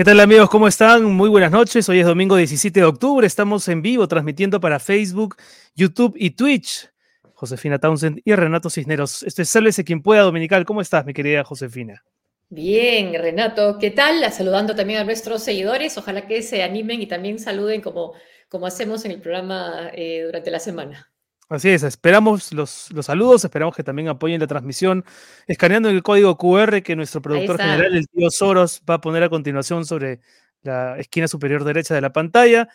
¿Qué tal amigos? ¿Cómo están? Muy buenas noches. Hoy es domingo 17 de octubre. Estamos en vivo transmitiendo para Facebook, YouTube y Twitch. Josefina Townsend y Renato Cisneros. Esto es Sálvese quien pueda, Dominical. ¿Cómo estás, mi querida Josefina? Bien, Renato. ¿Qué tal? Saludando también a nuestros seguidores. Ojalá que se animen y también saluden como, como hacemos en el programa eh, durante la semana. Así es, esperamos los, los, saludos, esperamos que también apoyen la transmisión, escaneando el código QR que nuestro productor general, el tío Soros, va a poner a continuación sobre la esquina superior derecha de la pantalla.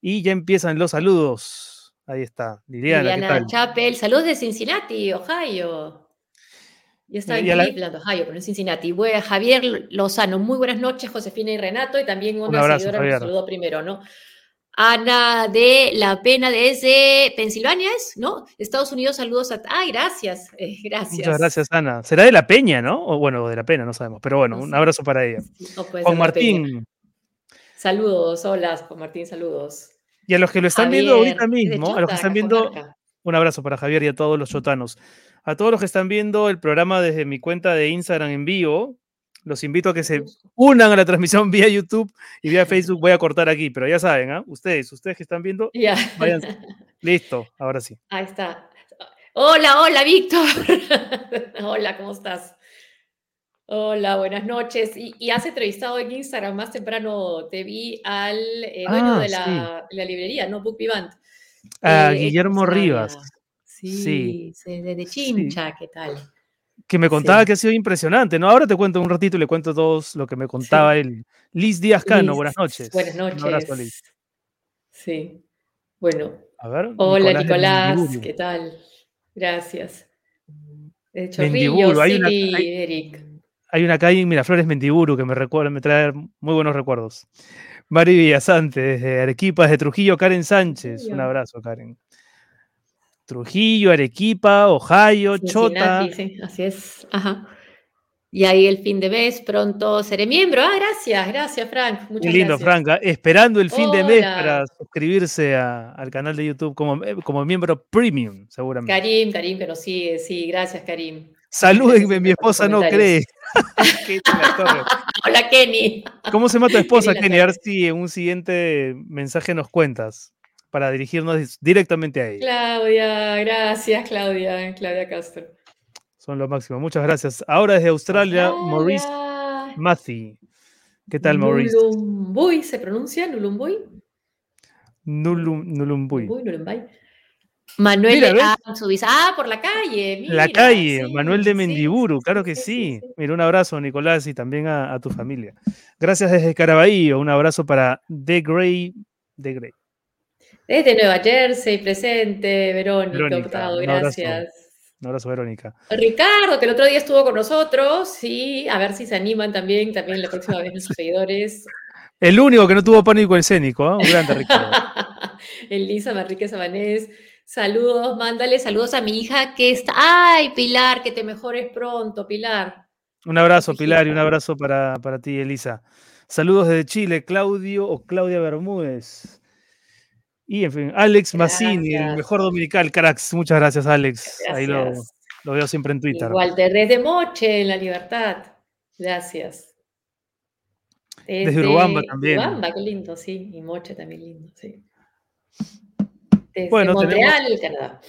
Y ya empiezan los saludos. Ahí está, Liliana. Liliana Chapel, saludos de Cincinnati, Ohio. Yo estaba en Cleveland, Ohio, pero en Cincinnati. A Javier Lozano, muy buenas noches, Josefina y Renato, y también una un abrazo, seguidora saludó primero, ¿no? Ana de La Pena desde Pensilvania, ¿es? ¿No? Estados Unidos, saludos a... Ay, gracias, eh, gracias. Muchas gracias, Ana. Será de La Peña, ¿no? O bueno, de La Pena, no sabemos. Pero bueno, un abrazo para ella. Juan Martín. Saludos, hola, Juan Martín, saludos. Y a los que lo están viendo ahorita mismo, a los que están viendo... Un abrazo para Javier y a todos los chotanos. A todos los que están viendo el programa desde mi cuenta de Instagram en vivo, los invito a que se unan a la transmisión vía YouTube y vía Facebook. Voy a cortar aquí, pero ya saben, ¿ah? Ustedes, ustedes que están viendo, ya. Listo, ahora sí. Ahí está. Hola, hola, Víctor. hola, ¿cómo estás? Hola, buenas noches. Y, has entrevistado en Instagram más temprano, te vi al eh, dueño ah, de, la, librería, ¿no? Book Vivant. A eh, Guillermo Rivas. Sí, sí. de Chincha, ¿qué tal? Que me contaba que ha sido impresionante, ¿no? Ahora te cuento un ratito y le cuento todos lo que me contaba él. Liz Díaz Cano, buenas noches. Buenas noches. Un abrazo, Liz. Sí. Bueno. A ver, Hola, Nicolás, ¿qué tal? Gracias. De hecho, Mendiburu, hay una, hay, Eric. Hay una calle en Miraflores, Mendiburu, que me, recuerda, me trae muy buenos recuerdos. Mari Villasante, desde Arequipa, desde Trujillo, Karen Sánchez. Un abrazo, Karen. Trujillo, Arequipa, Ohio, Chota. Sí, así es. Ajá. Y ahí el fin de mes, pronto seré miembro. Ah, gracias, gracias, Frank. Muchas lindo, Frank. ¿ah? Esperando el fin de mes para suscribirse al canal de YouTube como, eh, como miembro premium, seguramente. Karim, Karim, que nos sigue. Sí, gracias, Karim. Salúdenme, mi esposa no cree. Hola, Kenny. ¿Cómo se llama tu esposa, Kenny? A ver si en un siguiente mensaje nos cuentas para dirigirnos directamente a ella. Claudia, gracias, Claudia, Claudia Castro. Son lo máximo, muchas gracias. Ahora desde Australia, Maurice Mathy. ¿Qué tal, Maurice? Nulumbuy, ¿se pronuncia? ¿Nulumbuy? Nulum, Nulumbuy. Manuel de Ah, por la calle. la calle, Manuel de Mendiburu, claro que sí. Mira, un abrazo, Nicolás, y también a, tu familia. Gracias desde Caraballo, un abrazo para The Grey. The Grey. Desde Nueva Jersey, presente, Verónica, gracias. Un abrazo, Verónica. Ricardo, que el otro día estuvo con nosotros, sí, a ver si se animan también, también la próxima vez nuestros seguidores. El único que no tuvo pánico escénico, ¿eh? un grande Ricardo. Elisa Manrique Sabanés, saludos, mándale saludos a mi hija que está. ¡Ay, Pilar, que te mejores pronto, Pilar! Un abrazo, Pilar, y un abrazo para, para ti, Elisa. Saludos desde Chile, Claudio o Claudia Bermúdez. Y en fin, Alex Massini, el mejor dominical, cracks. Muchas gracias, Alex. Ahí lo, veo siempre en Twitter. Walter, desde Moche, en La Libertad. Gracias. Desde, Urubamba también. Urubamba, qué lindo, sí. Y Moche también lindo, sí. Desde bueno, Montreal, tenemos, Canadá.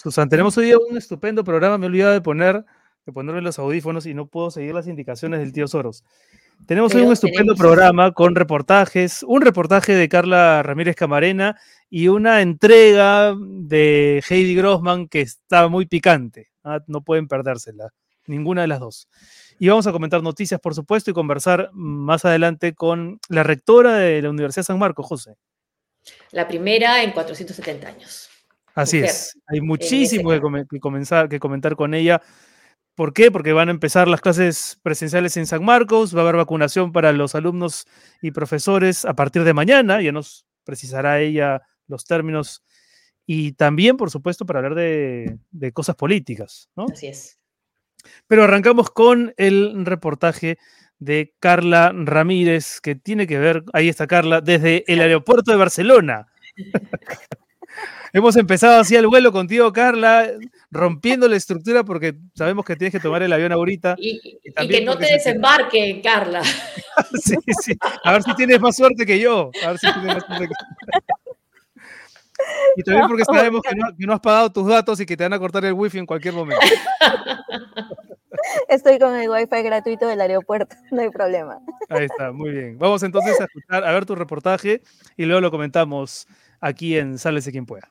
Susan, tenemos hoy un estupendo programa. Me he olvidado de poner de ponerle los audífonos y no puedo seguir las indicaciones del tío Soros. Tenemos hoy un estupendo programa con reportajes, un reportaje de Carla Ramírez Camarena y una entrega de Heidi Grossman que está muy picante. ¿ah? No pueden perdérsela, ninguna de las dos. Y vamos a comentar noticias, por supuesto, y conversar más adelante con la rectora de la Universidad de San Marcos, José. La primera en 470 años. Así es. Hay muchísimo que, comenzar, que comentar con ella. ¿Por qué? Porque van a empezar las clases presenciales en San Marcos, va a haber vacunación para los alumnos y profesores a partir de mañana, ya nos precisará ella los términos y también, por supuesto, para hablar de, cosas políticas. ¿no? Así es. Pero arrancamos con el reportaje de Carla Ramírez, que tiene que ver, ahí está Carla, desde el aeropuerto de Barcelona. Hemos empezado así el vuelo contigo, Carla. rompiendo la estructura porque sabemos que tienes que tomar el avión ahorita. Y, que no te desembarque, Carla. sí, sí. A ver si tienes más suerte que yo. A ver si tienes más suerte que Y también porque sabemos que no, has pagado tus datos y que te van a cortar el wifi en cualquier momento. Estoy con el wifi gratuito del aeropuerto, no hay problema. Ahí está, muy bien. Vamos entonces a escuchar, a ver tu reportaje y luego lo comentamos aquí en Sálese quien pueda.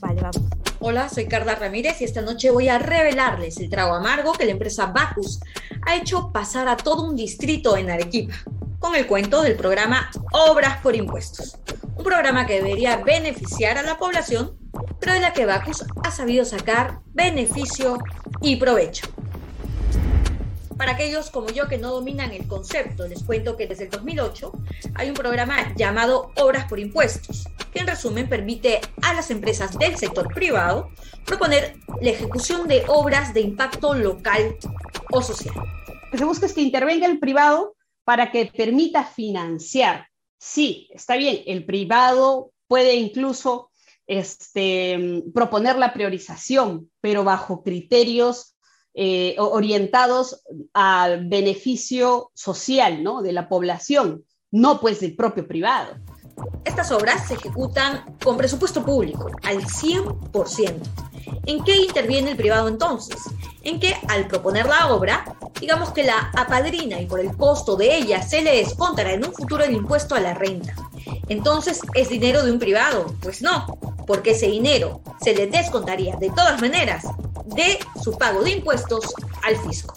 Vale, vamos. Hola, soy Carla Ramírez y esta noche voy a revelarles el trago amargo que la empresa Bacus ha hecho pasar a todo un distrito en Arequipa con el cuento del programa Obras por Impuestos, un programa que debería beneficiar a la población, pero de la que Bacus ha sabido sacar beneficio y provecho. Para aquellos como yo que no dominan el concepto, les cuento que desde el 2008 hay un programa llamado Obras por Impuestos, que en resumen permite a las empresas del sector privado proponer la ejecución de obras de impacto local o social. Lo que se busca es que intervenga el privado para que permita financiar. Sí, está bien, el privado puede incluso este, proponer la priorización, pero bajo criterios eh, orientados al beneficio social ¿no? de la población, no pues del propio privado. Estas obras se ejecutan con presupuesto público, al 100%. ¿En qué interviene el privado entonces? En que al proponer la obra, digamos que la apadrina y por el costo de ella se le descontará en un futuro el impuesto a la renta. Entonces, ¿es dinero de un privado? Pues no, porque ese dinero se le descontaría de todas maneras de su pago de impuestos al fisco.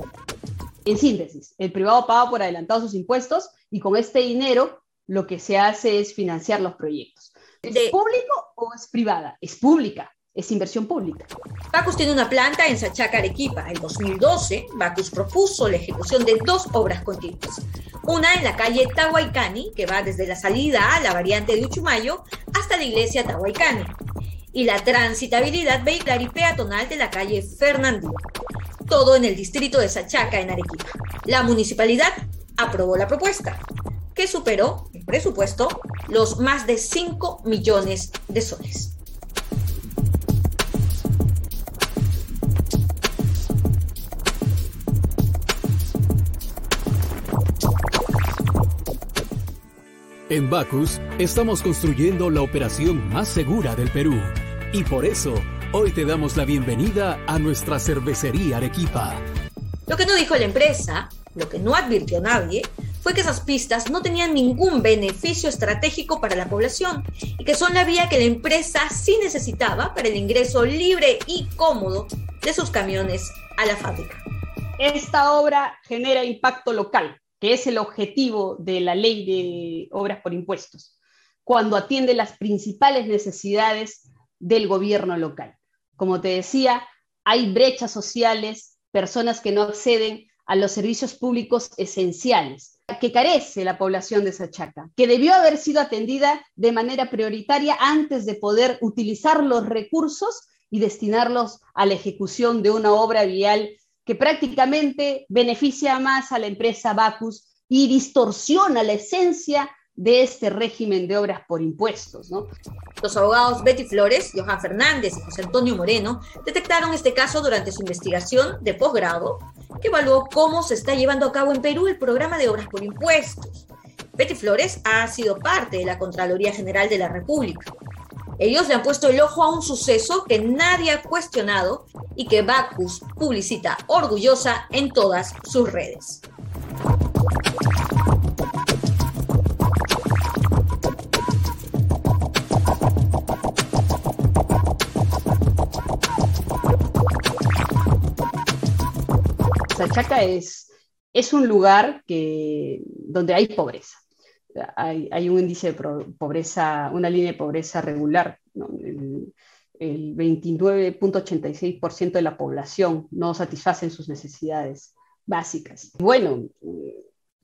En síntesis, el privado paga por adelantado sus impuestos y con este dinero lo que se hace es financiar los proyectos. ¿Es público o es privada? Es pública, es inversión pública. Bacus tiene una planta en Sachaca, Arequipa. En 2012, Bacus propuso la ejecución de dos obras continuas. Una en la calle Tahuaycani, que va desde la salida a la variante de Uchumayo hasta la iglesia Tahuaycani, y la transitabilidad vehicular y peatonal de la calle Fernandino. Todo en el distrito de Sachaca, en Arequipa. La municipalidad aprobó la propuesta que superó en presupuesto los más de 5 millones de soles. En Bacus estamos construyendo la operación más segura del Perú y por eso hoy te damos la bienvenida a nuestra cervecería Arequipa. Lo que no dijo la empresa, lo que no advirtió nadie, fue que esas pistas no tenían ningún beneficio estratégico para la población y que son la vía que la empresa sí necesitaba para el ingreso libre y cómodo de sus camiones a la fábrica. Esta obra genera impacto local, que es el objetivo de la ley de obras por impuestos, cuando atiende las principales necesidades del gobierno local. Como te decía, hay brechas sociales, personas que no acceden a los servicios públicos esenciales que carece la población de Sachaca, que debió haber sido atendida de manera prioritaria antes de poder utilizar los recursos y destinarlos a la ejecución de una obra vial que prácticamente beneficia más a la empresa Bacus y distorsiona la esencia de este régimen de obras por impuestos. Los abogados Betty Flores, Johan Fernández y José Antonio Moreno detectaron este caso durante su investigación de posgrado que evaluó cómo se está llevando a cabo en Perú el programa de obras por impuestos. Betty Flores ha sido parte de la Contraloría General de la República. Ellos le han puesto el ojo a un suceso que nadie ha cuestionado y que Bacus publicita orgullosa en todas sus redes. Sachaca es, es un lugar que, donde hay pobreza. Hay, un índice de pobreza, una línea de pobreza regular. El, 29.86% de la población no satisfacen sus necesidades básicas. Bueno,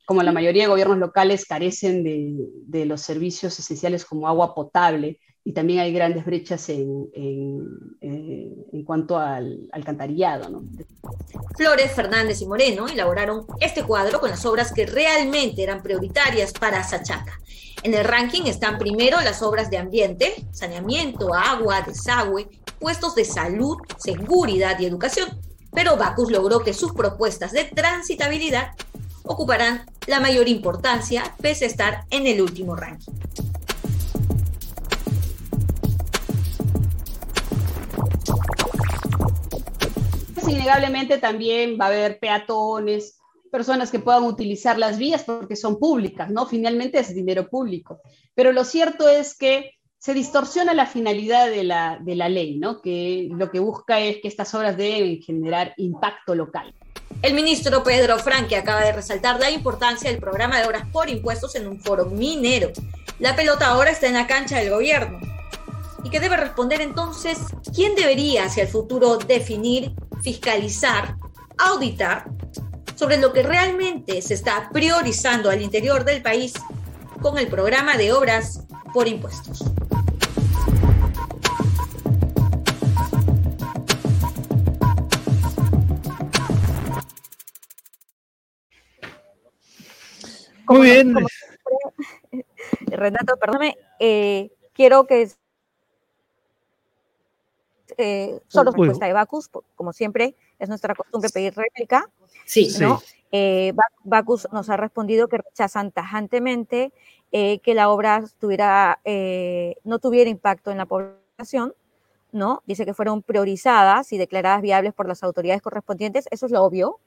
como la mayoría de gobiernos locales carecen de los servicios esenciales como agua potable, y también hay grandes brechas en, en, cuanto al alcantarillado. Flores, Fernández y Moreno elaboraron este cuadro con las obras que realmente eran prioritarias para Sachaca. En el ranking están primero las obras de ambiente, saneamiento, agua, desagüe puestos de salud, seguridad y educación. Pero Bacus logró que sus propuestas de transitabilidad ocuparán la mayor importancia pese a estar en el último ranking. Innegablemente también va a haber peatones, personas que puedan utilizar las vías porque son públicas, ¿no? Finalmente es dinero público. Pero lo cierto es que se distorsiona la finalidad de la, de la ley, ¿no? Que lo que busca es que estas obras deben generar impacto local. El ministro Pedro Franque acaba de resaltar la importancia del programa de obras por impuestos en un foro minero. La pelota ahora está en la cancha del gobierno. ¿Y qué debe responder entonces? ¿Quién debería hacia el futuro definir, fiscalizar, auditar sobre lo que realmente se está priorizando al interior del país con el programa de obras por impuestos? Muy bien. Renato, perdóname, eh, quiero que eh, solo respuesta de Bacus, como siempre, es nuestra costumbre pedir réplica. Sí, ¿no? Eh, Bacus nos ha respondido que rechazan tajantemente eh, que la obra tuviera, no tuviera impacto en la población, ¿no? Dice que fueron priorizadas y declaradas viables por las autoridades correspondientes. Eso es lo obvio,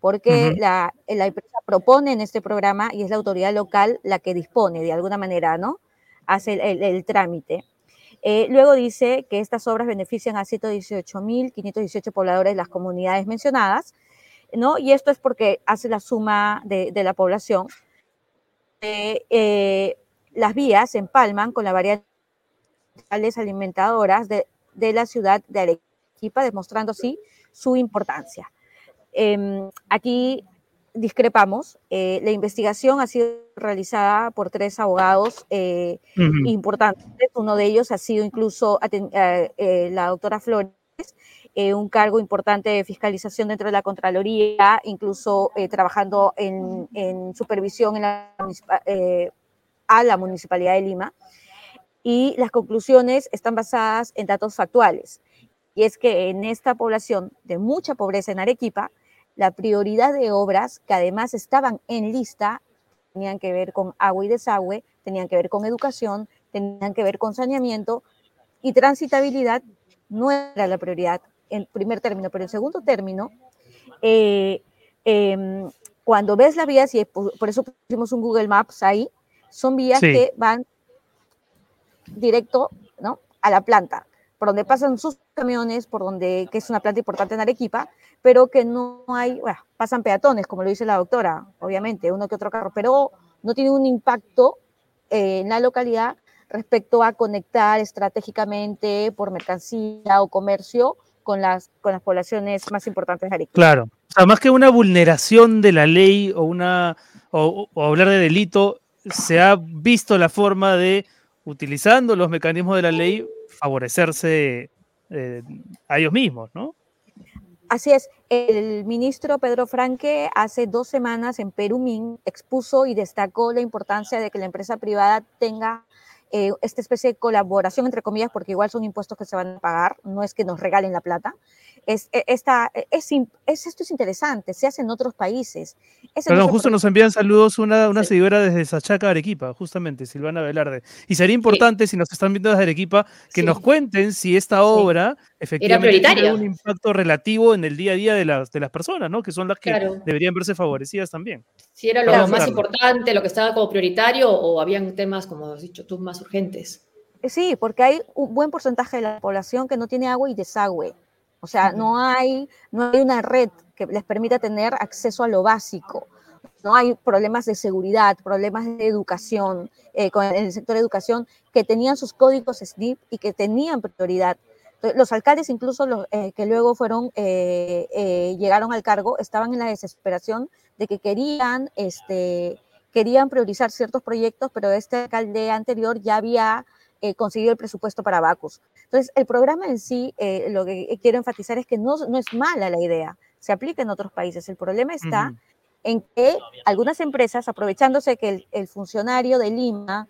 porque la, la, empresa propone en este programa y es la autoridad local la que dispone de alguna manera, ¿no? Hace el, trámite. Eh, luego dice que estas obras benefician a 118.518 pobladores de las comunidades mencionadas, ¿no? Y esto es porque hace la suma de, la población. Eh, las vías se empalman con la variedad alimentadoras de, de la ciudad de Arequipa, demostrando así su importancia. Em, aquí discrepamos. Eh, la investigación ha sido realizada por tres abogados eh, importantes. Uno de ellos ha sido incluso eh, la doctora Flores, un cargo importante de fiscalización dentro de la Contraloría, incluso trabajando en, supervisión a la Municipalidad de Lima. Y las conclusiones están basadas en datos factuales. Y es que en esta población de mucha pobreza en Arequipa, la prioridad de obras que además estaban en lista tenían que ver con agua y desagüe, tenían que ver con educación, tenían que ver con saneamiento y transitabilidad no era la prioridad en primer término, pero en segundo término, eh, em, cuando ves las vías, y por eso pusimos un Google Maps ahí, son vías que van directo ¿no? a la planta por donde pasan sus camiones, por donde, que es una planta importante en Arequipa, pero que no hay, bueno, pasan peatones, como lo dice la doctora, obviamente, uno que otro carro, pero no tiene un impacto eh, en la localidad respecto a conectar estratégicamente por mercancía o comercio con las, con las poblaciones más importantes de Arequipa. Claro, o más que una vulneración de la ley o, una, o hablar de delito, se ha visto la forma de, utilizando los mecanismos de la ley, favorecerse eh, a ellos mismos, ¿no? Así es. El ministro Pedro Franque hace dos semanas en Perumín expuso y destacó la importancia de que la empresa privada tenga eh, esta especie de colaboración, entre comillas, porque igual son impuestos que se van a pagar, no es que nos regalen la plata, es, e, esta, e, es, es, esto es interesante, se hace en otros países. Perdón, justo nos envían saludos una, una seguidora desde Sachaca, Arequipa, justamente, Silvana Velarde. Y sería importante, si nos están viendo desde Arequipa, que nos cuenten si esta obra efectivamente tiene un impacto relativo en el día a día de las, de las personas, ¿no? Que son las que deberían verse favorecidas también. Si era lo más importante, lo que estaba como prioritario, o habían temas, como has dicho tú, más urgentes. Sí, porque hay un buen porcentaje de la población que no tiene agua y desagüe. O sea, no hay, no hay una red que les permita tener acceso a lo básico. No hay problemas de seguridad, problemas de educación, eh, con el sector de educación, que tenían sus códigos SNIP y que tenían prioridad. Los alcaldes, incluso los eh, que luego fueron, eh, llegaron al cargo, estaban en la desesperación de que querían, este, querían priorizar ciertos proyectos, pero este alcalde anterior ya había eh, consiguió el presupuesto para Bacus. Entonces, el programa en sí, eh, lo que quiero enfatizar es que no, no es mala la idea, se aplica en otros países. El problema está en que algunas empresas, aprovechándose que el, funcionario de Lima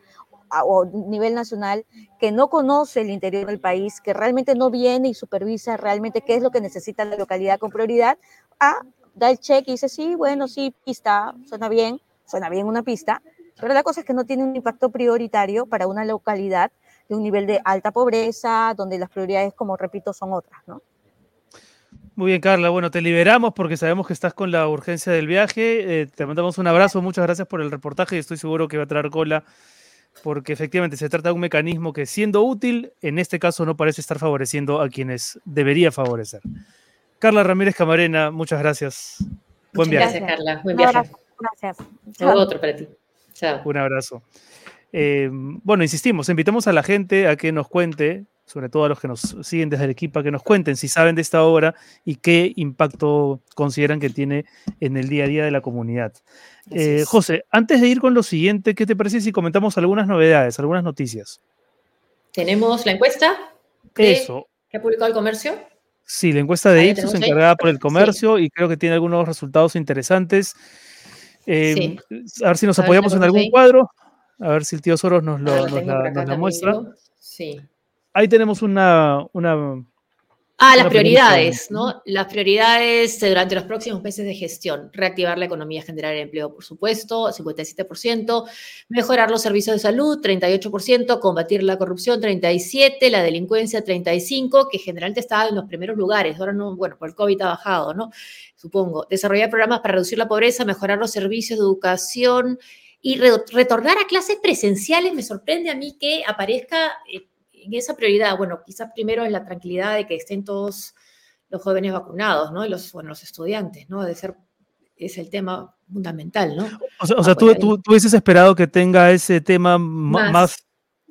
o nivel nacional que no conoce el interior del país, que realmente no viene y supervisa realmente qué es lo que necesita la localidad con prioridad, a da el check y dice, sí, bueno, sí, pista, suena bien, suena bien una pista, pero la cosa es que no tiene un impacto prioritario para una localidad de un nivel de alta pobreza, donde las prioridades, como repito, son otras, ¿no? Muy bien, Carla. Bueno, te liberamos porque sabemos que estás con la urgencia del viaje. Eh, te mandamos un abrazo. Muchas gracias por el reportaje y estoy seguro que va a traer cola porque efectivamente se trata de un mecanismo que siendo útil, en este caso no parece estar favoreciendo a quienes debería favorecer. Carla Ramírez Camarena, muchas gracias. Buen viaje. Gracias, Carla. Buen viaje. Gracias. Otro para ti. Chao. Un abrazo. Eh, bueno, insistimos, invitamos a la gente a que nos cuente, sobre todo a los que nos siguen desde el equipo, a que nos cuenten si saben de esta obra y qué impacto consideran que tiene en el día a día de la comunidad. Eh, José, antes de ir con lo siguiente, ¿qué te parece si comentamos algunas novedades, algunas noticias? Tenemos la encuesta. Eso. ¿Que ha publicado el comercio? Sí, la encuesta de Ipsos encargada por el comercio y creo que tiene algunos resultados interesantes. Eh, a ver si nos apoyamos en algún cuadro. A ver si el tío Soros nos, lo, ah, la, muestra. Sí. Ahí tenemos una, una Ah, las prioridades, ¿no? Las prioridades durante los próximos meses de gestión. Reactivar la economía, generar empleo, por supuesto, 57%. Mejorar los servicios de salud, 38%. Combatir la corrupción, 37%. La delincuencia, 35%, que generalmente estaba en los primeros lugares. Ahora no, bueno, por el COVID ha bajado, ¿no? Supongo. Desarrollar programas para reducir la pobreza, mejorar los servicios de educación, y retornar a clases presenciales, me sorprende a mí que aparezca eh, en esa prioridad. Bueno, quizás primero en la tranquilidad de que estén todos los jóvenes vacunados, ¿no? Y los, bueno, los estudiantes, ¿no? De ser, es el tema fundamental, ¿no? O sea, tú, tú, hubieses esperado que tenga ese tema más...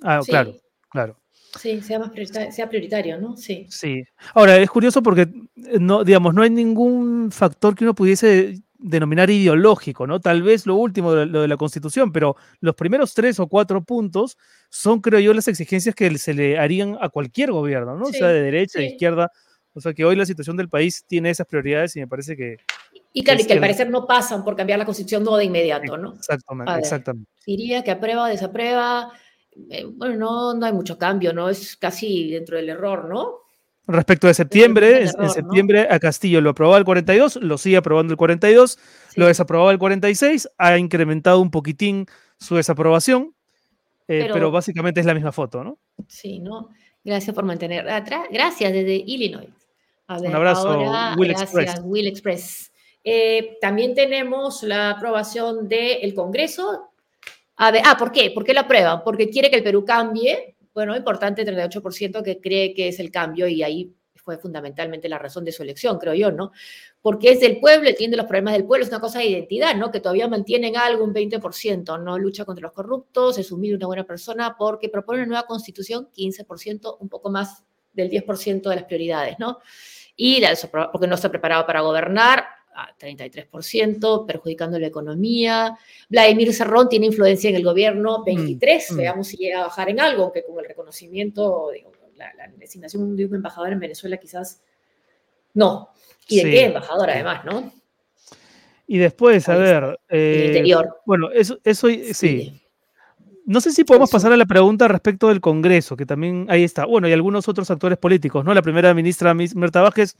ah, claro, claro. Sí, sea, más prioritario, sea prioritario, ¿no? Sí. Sí. Ahora, es curioso porque, no, digamos, no hay ningún factor que uno pudiese denominar ideológico, ¿no? Tal vez lo último de lo de la Constitución, pero los primeros tres o cuatro puntos son, creo yo, las exigencias que se le harían a cualquier gobierno, ¿no? o sea, de derecha, de izquierda. O sea, que hoy la situación del país tiene esas prioridades y me parece que... Y claro, y que al parecer no pasan por cambiar la Constitución no de inmediato, ¿no? Exactamente, exactamente. Diría que aprueba, desaprueba, eh, bueno, no, no hay mucho cambio, ¿no? Es casi dentro del error, ¿no? Respecto de septiembre, en septiembre a Castillo lo aprobaba el 42, lo sigue aprobando el 42, lo desaprobaba el 46, ha incrementado un poquitín su desaprobación, eh, pero, básicamente es la misma foto, ¿no? Sí, ¿no? Gracias por mantener atrás. Gracias desde Illinois. un abrazo, Will gracias, Will Express. Eh, también tenemos la aprobación del Congreso. A ver, ah, ¿por qué? ¿Por qué la aprueban? Porque quiere que el Perú cambie bueno, importante, 38% que cree que es el cambio y ahí fue fundamentalmente la razón de su elección, creo yo, ¿no? Porque es del pueblo, entiende los problemas del pueblo, es una cosa de identidad, ¿no? Que todavía mantienen algo, un 20%, no lucha contra los corruptos, es humilde, una buena persona, porque propone una nueva constitución, 15%, un poco más del 10% de las prioridades, ¿no? Y porque no está preparado para gobernar, a 33%, perjudicando la economía. Vladimir Cerrón tiene influencia en el gobierno 23, mm, mm. veamos si llega a bajar en algo, que con el reconocimiento, la, designación de un embajador en Venezuela quizás no. ¿Y de qué embajador además, no? Y después, a ver... Eh, interior. Bueno, eso, eso sí. No sé si podemos pasar a la pregunta respecto del Congreso, que también ahí está. Bueno, y algunos otros actores políticos, ¿no? La primera ministra Mirta Vázquez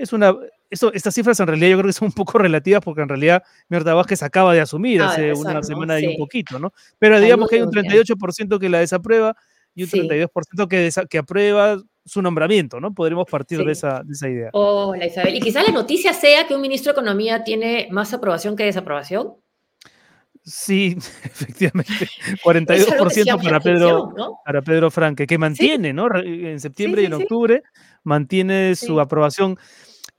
es una, estas cifras en realidad yo creo que son un poco relativas porque en realidad Mirta Vázquez acaba de asumir ah, hace una semana y un poquito, ¿no? Pero digamos que hay un 38% que la desaprueba y un 32% que, que aprueba su nombramiento, ¿no? Podremos partir de, esa, de esa idea. Hola Isabel. Y quizá la noticia sea que un ministro de Economía tiene más aprobación que desaprobación. Sí, efectivamente. 42% para Pedro, para Pedro Franque, que mantiene, ¿no? En septiembre y en octubre mantiene su aprobación.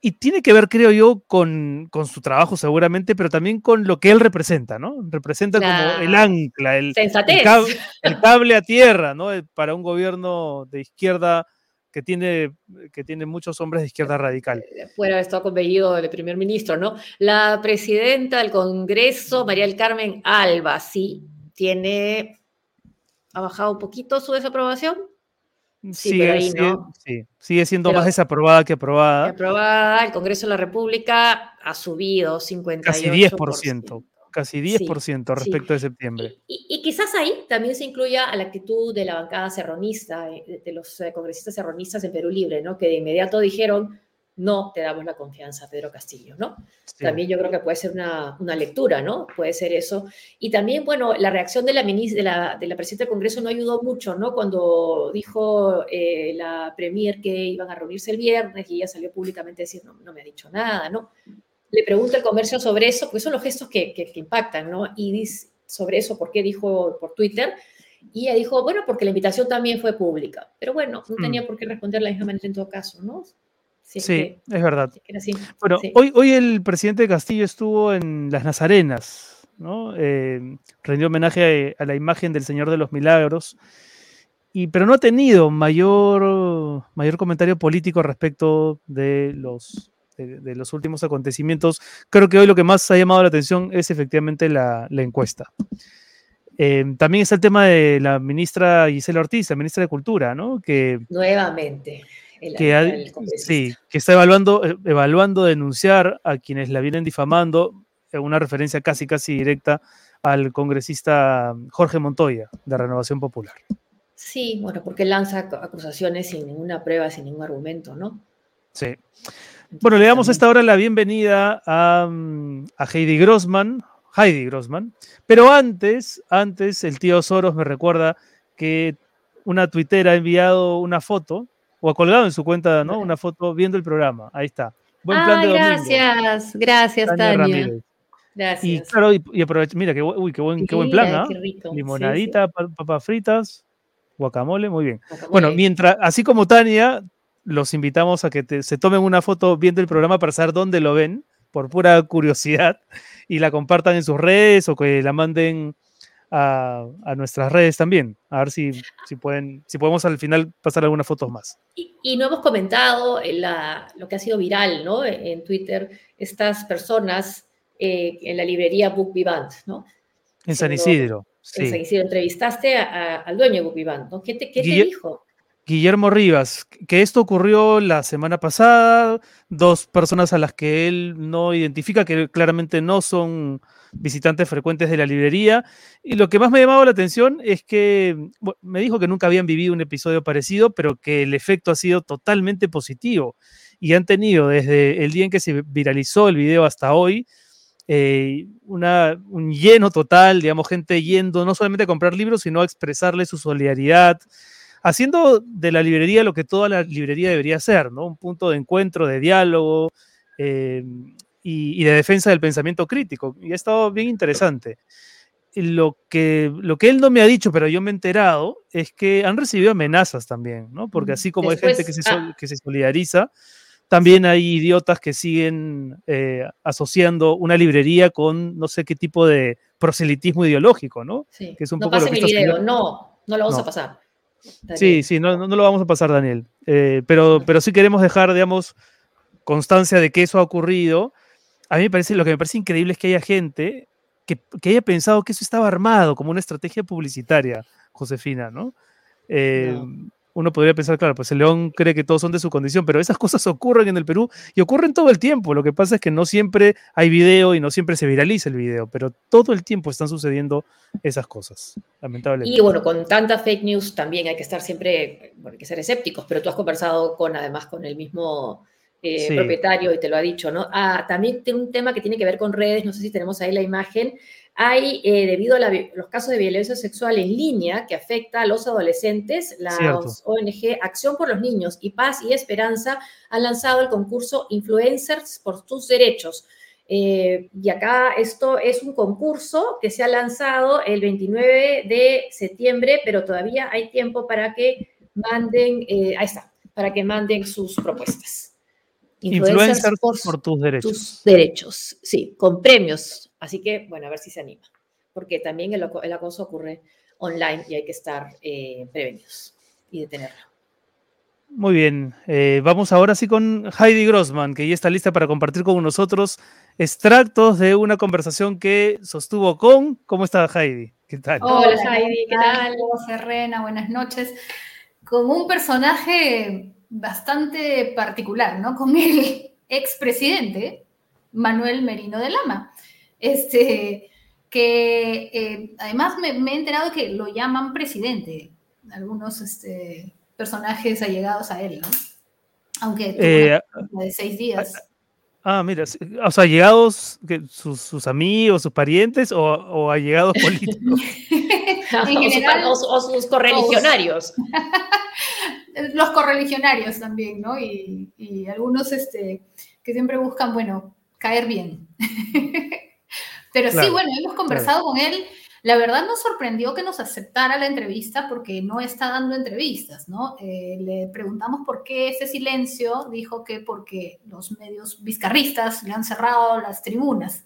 Y tiene que ver, creo yo, con, con, su trabajo seguramente, pero también con lo que él representa, ¿no? Representa como el ancla, el, el, cable, a tierra, ¿no? Eh, para un gobierno de izquierda que tiene, que tiene muchos hombres de izquierda radical. Fuera esto ha convenido el primer ministro, ¿no? La presidenta del Congreso, María del Carmen Alba, sí, tiene, ha bajado un poquito su desaprobación, Sí, sigue, sí, sigue siendo más desaprobada que aprobada. Aprobada, el Congreso de la República ha subido 58%. Casi 10%. casi 10% respecto de septiembre. Y, quizás ahí también se incluya la actitud de la bancada serronista, eh, de, los eh, congresistas serronistas en Perú Libre, ¿no? que de inmediato dijeron, no te damos la confianza, Pedro Castillo, ¿no? También yo creo que puede ser una, una, lectura, ¿no? Puede ser eso. Y también, bueno, la reacción de la, ministra, de la, de la presidenta del Congreso no ayudó mucho, ¿no? Cuando dijo eh, la premier que iban a reunirse el viernes y ella salió públicamente a decir, no, no me ha dicho nada, ¿no? Le pregunta el comercio sobre eso, porque son los gestos que, que, impactan, ¿no? Y dice sobre eso, ¿por qué dijo por Twitter? Y ella dijo, bueno, porque la invitación también fue pública. Pero bueno, no tenía mm. por qué responder de la misma manera en todo caso, ¿no? Sí, es verdad. bueno, hoy, hoy el presidente de Castillo estuvo en Las Nazarenas, ¿no? Eh, rendió homenaje a, la imagen del Señor de los Milagros, y, pero no ha tenido mayor, mayor comentario político respecto de los, de, los últimos acontecimientos. Creo que hoy lo que más ha llamado la atención es efectivamente la, encuesta. Eh, también está el tema de la ministra Gisela Ortiz, la ministra de Cultura, ¿no? Que, Nuevamente que, sí, que está evaluando, eh, evaluando denunciar a quienes la vienen difamando, una referencia casi casi directa al congresista Jorge Montoya, de Renovación Popular. Sí, bueno, porque lanza acusaciones sin ninguna prueba, sin ningún argumento, ¿no? Sí. Bueno, le damos a esta hora la bienvenida a, mm, a Heidi Grossman, Heidi Grossman, pero antes, antes el tío Soros me recuerda que una tuitera ha enviado una foto o ha colgado en su cuenta, ¿no? Una foto viendo el programa. Ahí está. Buen plan de domingo. Gracias, gracias, Tania. Gracias. Y claro, y, aprovecha, mira, qué, uy, qué buen, qué buen plan, ¿ah? Limonadita, papas fritas, guacamole, muy bien. Bueno, mientras, así como Tania, los invitamos a que se tomen una foto viendo el programa para saber dónde lo ven, por pura curiosidad, y la compartan en sus redes o que la manden a, nuestras redes también, a ver si, si, pueden, si podemos al final pasar algunas fotos más. Y, no hemos comentado la, lo que ha sido viral ¿no? en Twitter, estas personas eh, en la librería Book Vivant, ¿no? En San Isidro. En San Isidro, entrevistaste al dueño de Book Vivant, ¿no? ¿Qué te, qué te dijo? Guillermo Rivas, que esto ocurrió la semana pasada, dos personas a las que él no identifica, que claramente no son visitantes frecuentes de la librería. Y lo que más me ha llamado la atención es que me dijo que nunca habían vivido un episodio parecido, pero que el efecto ha sido totalmente positivo. Y han tenido desde el día en que se viralizó el video hasta hoy, eh, un lleno total, digamos, gente yendo no solamente a comprar libros, sino a expresarle su solidaridad, haciendo de la librería lo que toda la librería debería ser, ¿no? Un punto de encuentro, de diálogo, eh, y, de defensa del pensamiento crítico. Y ha estado bien interesante. Lo que, lo que él no me ha dicho, pero yo me he enterado, es que han recibido amenazas también, ¿no? Porque así como hay gente que se, ah. que se solidariza, también hay idiotas que siguen eh, asociando una librería con no sé qué tipo de proselitismo ideológico, ¿no? Sí. Que es un no poco mi video, no, no lo vamos a pasar. Sí, sí, no, no, lo vamos a pasar, Daniel. Eh, pero, pero sí queremos dejar, digamos, constancia de que eso ha ocurrido a mí me parece, lo que me parece increíble es que haya gente que, haya pensado que eso estaba armado como una estrategia publicitaria, Josefina, ¿no? Eh, uno podría pensar, claro, pues el león cree que todos son de su condición, pero esas cosas ocurren en el Perú y ocurren todo el tiempo. Lo que pasa es que no siempre hay video y no siempre se viraliza el video, pero todo el tiempo están sucediendo esas cosas, lamentablemente. Y bueno, con tanta fake news también hay que estar siempre, bueno, hay que ser escépticos, pero tú has conversado con, además, con el mismo eh, propietario y te lo ha dicho, ¿no? Ah, también tiene un tema que tiene que ver con redes, no sé si tenemos ahí la imagen. Hay, eh, debido a los casos de violencia sexual en línea que afecta a los adolescentes, la ONG Acción por los Niños y Paz y Esperanza han lanzado el concurso Influencers por tus Derechos. Eh, y acá esto es un concurso que se ha lanzado el 29 de septiembre, pero todavía hay tiempo para que manden, ahí está, para que manden sus propuestas. Influencers, por, tus derechos. Tus derechos, sí, con premios. Así que, bueno, a ver si se anima. Porque también el, acoso ocurre online y hay que estar eh, prevenidos y detenerlo. Muy bien, eh, vamos ahora sí con Heidi Grossman, que ya está lista para compartir con nosotros extractos de una conversación que sostuvo con. ¿Cómo está Heidi? ¿Qué tal? Hola Heidi, ¿qué tal? Serena, buenas noches. Con un personaje bastante particular, ¿no? Con el expresidente Manuel Merino de Lama. Este, que eh, además me, he enterado que lo llaman presidente, algunos este, personajes allegados a él, ¿no? Aunque eh, de seis días. Ah, mira, o sea, allegados, sus, sus amigos, sus parientes o, o allegados políticos. o, sus correligionarios. Los correligionarios también, ¿no? Y, y algunos este, que siempre buscan, bueno, caer bien. Pero sí, bueno, hemos conversado con él. La verdad nos sorprendió que nos aceptara la entrevista porque no está dando entrevistas, ¿no? Eh, le preguntamos por qué ese silencio, dijo que porque los medios vizcarristas le han cerrado las tribunas,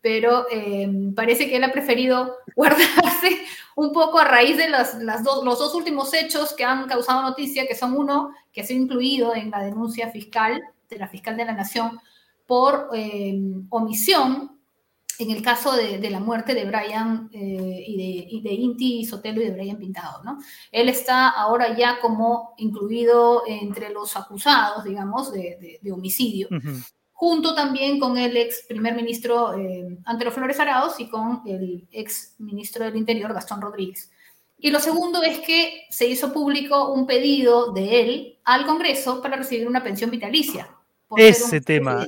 pero em, parece que él ha preferido guardarse un poco a raíz de los dos últimos hechos que han causado noticia, que son uno que ha sido incluido en la denuncia fiscal de la fiscal de la Nación por em, omisión en el caso de, la muerte de Brian eh, y, de, Inti Sotelo y de Brian Pintado, ¿no? Él está ahora ya como incluido entre los acusados, digamos, de, homicidio, junto también con el ex primer ministro eh, Antero Flores Arauz y con el ex ministro del Interior Gastón Rodríguez. Y lo segundo es que se hizo público un pedido de él al Congreso para recibir una pensión vitalicia. Ese tema,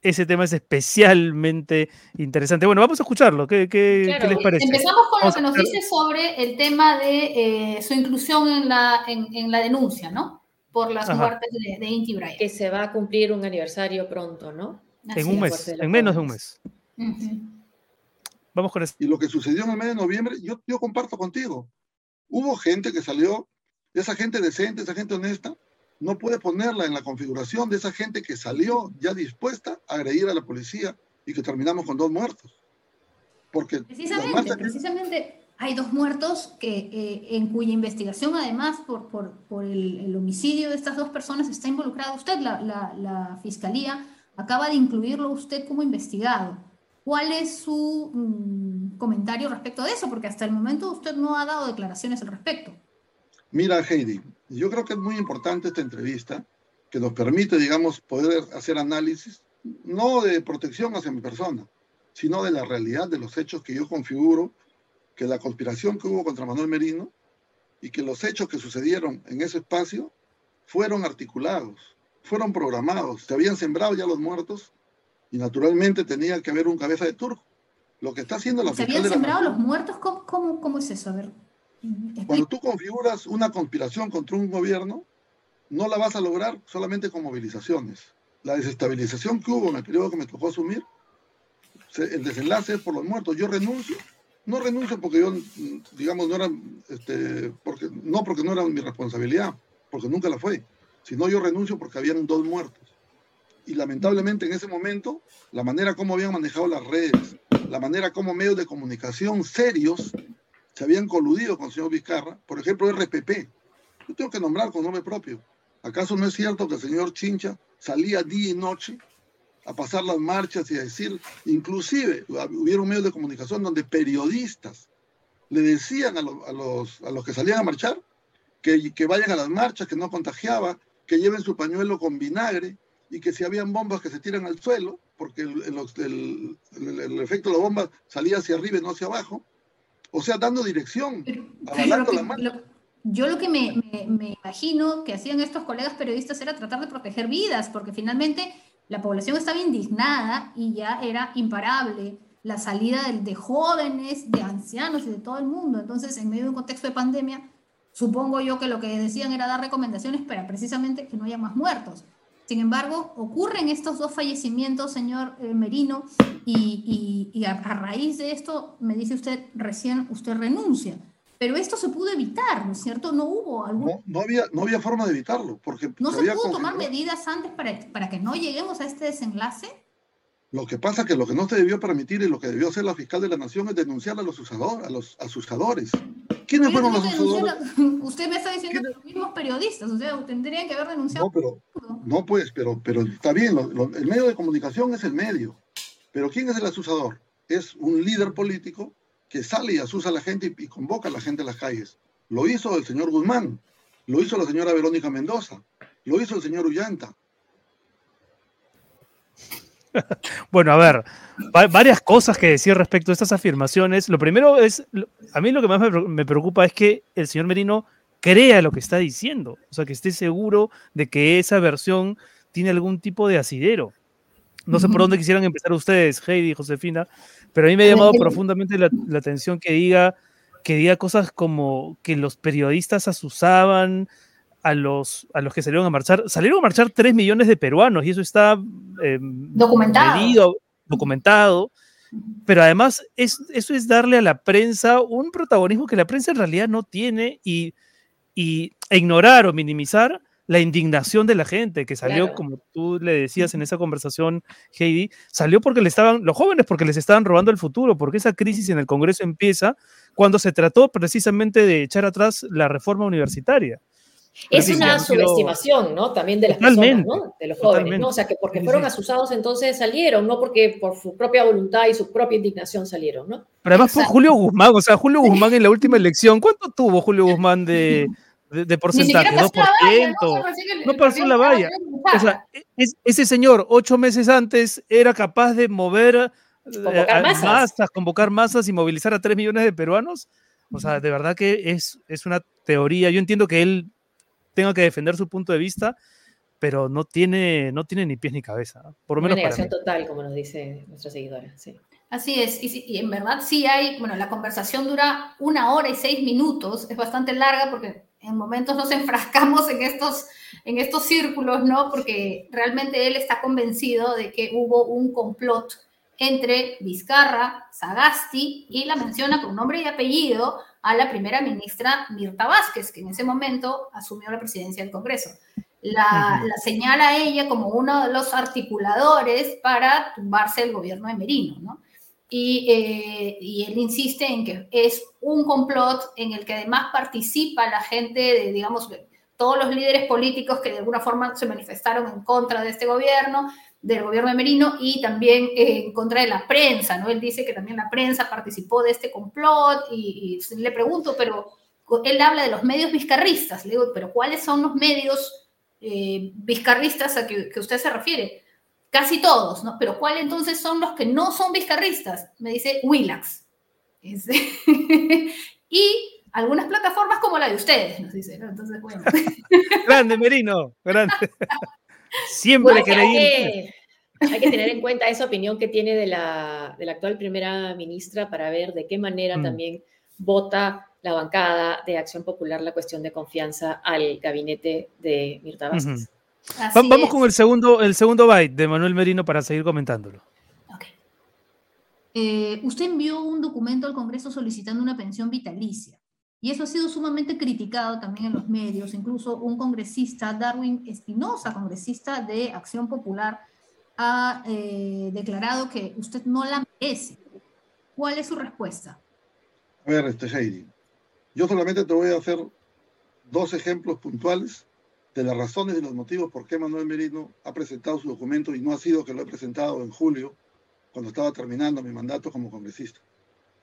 ese tema es especialmente interesante. Bueno, vamos a escucharlo. ¿Qué, les parece? Empezamos con lo que nos dice sobre el tema de eh, su inclusión en la, en, la denuncia, ¿no? Por las muertes de, de, Inti Bryant. Que se va a cumplir un aniversario pronto, ¿no? en un mes, en menos de un mes. Vamos con eso. Y lo que sucedió en el mes de noviembre, yo, yo comparto contigo. Hubo gente que salió, esa gente decente, esa gente honesta, no puede ponerla en la configuración de esa gente que salió ya dispuesta a agredir a la policía y que terminamos con dos muertos. Porque precisamente, precisamente hay dos muertos que, eh, en cuya investigación, además, por, el, homicidio de estas dos personas está involucrada usted. La, fiscalía acaba de incluirlo usted como investigado. ¿Cuál es su mm, comentario respecto de eso? Porque hasta el momento usted no ha dado declaraciones al respecto. Mira, Heidi, yo creo que es muy importante esta entrevista, que nos permite, digamos, poder hacer análisis, no de protección hacia mi persona, sino de la realidad de los hechos que yo configuro, que la conspiración que hubo contra Manuel Merino y que los hechos que sucedieron en ese espacio fueron articulados, fueron programados, se habían sembrado ya los muertos y naturalmente tenía que haber un cabeza de turco. Lo que está haciendo la ¿Se habían sembrado los muertos? ¿Cómo, cómo, cómo es eso? A ver. Cuando tú configuras una conspiración contra un gobierno, no la vas a lograr solamente con movilizaciones. La desestabilización que hubo en el periodo que me tocó asumir, el desenlace es por los muertos. Yo renuncio, no renuncio porque yo, digamos, no era, este, porque, no porque no era mi responsabilidad, porque nunca la fue, sino yo renuncio porque habían dos muertos. Y lamentablemente en ese momento, la manera como habían manejado las redes, la manera como medios de comunicación serios se habían coludido con el señor Vizcarra, por ejemplo, RPP. Yo tengo que nombrar con nombre propio. ¿Acaso no es cierto que el señor Chincha salía día y noche a pasar las marchas y a decir, inclusive hubieron medios de comunicación donde periodistas le decían a, los, a los que salían a marchar que, que vayan a las marchas, que no contagiaba, que lleven su pañuelo con vinagre y que si habían bombas que se tiran al suelo, porque el, el, el efecto de la bomba salía hacia arriba y no hacia abajo, o sea, dando dirección, yo lo que me, imagino que hacían estos colegas periodistas era tratar de proteger vidas, porque finalmente la población estaba indignada y ya era imparable la salida de, jóvenes, de ancianos y de todo el mundo. Entonces, en medio de un contexto de pandemia, supongo yo que lo que decían era dar recomendaciones para precisamente que no haya más muertos. Sin embargo, ocurren estos dos fallecimientos, señor eh, Merino, y, a, raíz de esto, me dice usted, recién usted renuncia. Pero esto se pudo evitar, ¿no es cierto? No hubo algún... No, había, no había forma de evitarlo, porque... ¿No se pudo tomar medidas antes para, para que no lleguemos a este desenlace? Lo que pasa es que lo que no se debió permitir y lo que debió hacer la fiscal de la nación es denunciar a los usadores, a los asusadores. ¿Quiénes fueron los asusadores? Usted me está diciendo que los mismos periodistas, o sea, tendrían que haber denunciado. No, pero, no pues, pero, pero está bien, el medio de comunicación es el medio. Pero ¿quién es el asusador? Es un líder político sale y asusa a la gente y, y convoca a la gente a las calles. Lo hizo el señor Guzmán, lo hizo la señora Verónica Mendoza, lo hizo el señor Ullanta, bueno, a ver, varias cosas que decir respecto a estas afirmaciones. Lo primero es, a mí lo que más me preocupa es que el señor Merino crea lo que está diciendo, o sea, que esté seguro de que esa versión tiene algún tipo de asidero. No sé por dónde quisieran empezar ustedes, Heidi Josefina, pero a mí me ha llamado profundamente la, atención que diga, que diga cosas como que los periodistas asusaban a los, a los que salieron a marchar. Salieron a marchar 3 millones de peruanos y eso está em, documentado. documentado. Pero además, es, eso es darle a la prensa un protagonismo que la prensa en realidad no tiene y, y ignorar o minimizar la indignación de la gente que salió, como tú le decías en esa conversación, Heidi, salió porque le estaban, los jóvenes porque les estaban robando el futuro, porque esa crisis en el Congreso empieza cuando se trató precisamente de echar atrás la reforma universitaria. Es una subestimación, ¿no? También de las personas, ¿no? De los jóvenes, ¿no? O sea, que porque fueron asusados entonces salieron, no porque por su propia voluntad y su propia indignación salieron, ¿no? Pero además fue Julio Guzmán, o sea, Julio Guzmán en la última elección, ¿cuánto tuvo Julio Guzmán de, de, porcentaje, 2%. no, pasó la valla. O sea, ese señor ocho meses antes era capaz de mover eh, masas. convocar masas y movilizar a 3 millones de peruanos. O sea, de verdad que es, es una teoría. Yo entiendo que él tenga que defender su punto de vista, pero no tiene, no tiene ni pies ni cabeza. Por lo menos una negación total, como nos dice nuestra seguidora. Sí. Así es, y, y, en verdad sí hay, bueno, la conversación dura una hora y seis minutos, es bastante larga porque en momentos nos enfrascamos en estos, en estos círculos, ¿no? Porque realmente él está convencido de que hubo un complot entre Vizcarra, Sagasti y la menciona con nombre y apellido a la primera ministra Mirta Vázquez, que en ese momento asumió la presidencia del Congreso. La, la, señala a ella como uno de los articuladores para tumbarse el gobierno de Merino, ¿no? Eh, y, él insiste en que es un complot en el que además participa la gente de, digamos, todos los líderes políticos que de alguna forma se manifestaron en contra de este gobierno, del gobierno de Merino y también en contra de la prensa, ¿no? Él dice que también la prensa participó de este complot y, le pregunto, pero él habla de los medios vizcarristas, le digo, pero ¿cuáles son los medios eh, vizcarristas a que, que usted se refiere? Casi todos, ¿no? Pero ¿cuáles entonces son los que no son vizcarristas? Me dice Willax. y algunas plataformas como la de ustedes, nos dice, ¿no? Entonces, bueno. grande, Merino, grande. Siempre que hay, hay que tener en cuenta esa opinión que tiene de la, de la actual primera ministra para ver de qué manera mm. también vota la bancada de Acción Popular la cuestión de confianza al gabinete de Mirta Vázquez. Vamos con el segundo, el segundo byte de Manuel Merino para seguir comentándolo. Eh, usted envió un documento al Congreso solicitando una pensión vitalicia. Y eso ha sido sumamente criticado también en los medios. Incluso un congresista, Darwin Espinosa, congresista de Acción Popular, ha eh, declarado que usted no la merece. ¿Cuál es su respuesta? A ver, este Heidi, yo solamente te voy a hacer dos ejemplos puntuales de las razones y los motivos por qué Manuel Merino ha presentado su documento y no ha sido que lo he presentado en julio, cuando estaba terminando mi mandato como congresista.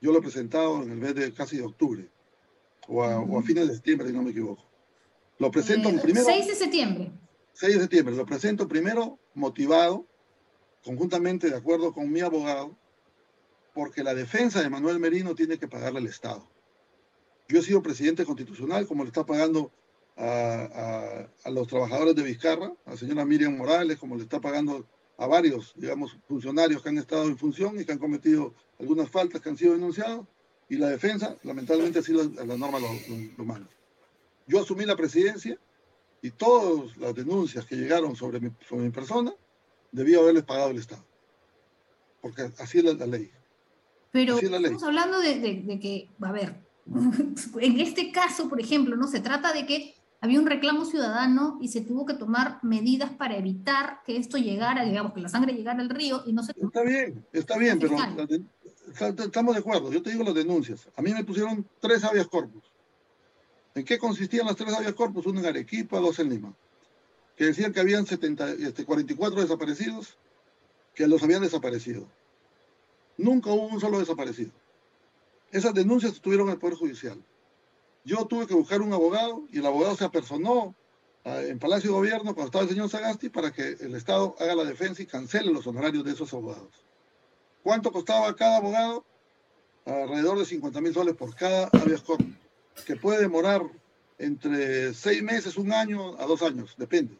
Yo lo he presentado en el mes de casi de octubre, o a, fines de septiembre, si no me equivoco. Lo presento eh, primero... 6 de septiembre. 6 de septiembre. Lo presento primero motivado, conjuntamente de acuerdo con mi abogado, porque la defensa de Manuel Merino tiene que pagarle al Estado. Yo he sido presidente constitucional, como le está pagando a, los trabajadores de Vizcarra, a la señora Miriam Morales, como le está pagando a varios, digamos, funcionarios que han estado en función y que han cometido algunas faltas que han sido denunciados, y la defensa, lamentablemente, así la, la norma lo, lo, manda. Yo asumí la presidencia y todas las denuncias que llegaron sobre mi, sobre mi persona, debía haberles pagado el Estado. Porque así es la, ley. Pero estamos hablando de, de, de que, a ver, en este caso, por ejemplo, no se trata de que había un reclamo ciudadano y se tuvo que tomar medidas para evitar que esto llegara, digamos, que la sangre llegara al río y no se... Está bien, está bien, pero estamos de acuerdo. Yo te digo las denuncias. A mí me pusieron tres habeas corpus. ¿En qué consistían las tres habeas corpus? Uno en Arequipa, dos en Lima. Que decían que habían 70, este, 44 desaparecidos, que los habían desaparecido. Nunca hubo un solo desaparecido. Esas denuncias estuvieron el Poder Judicial. Yo tuve que buscar un abogado y el abogado se apersonó en Palacio de Gobierno cuando estaba el señor Sagasti para que el Estado haga la defensa y cancele los honorarios de esos abogados. ¿Cuánto costaba cada abogado? Alrededor de 50 mil soles por cada habeas que puede demorar entre seis meses, un año a dos años, depende.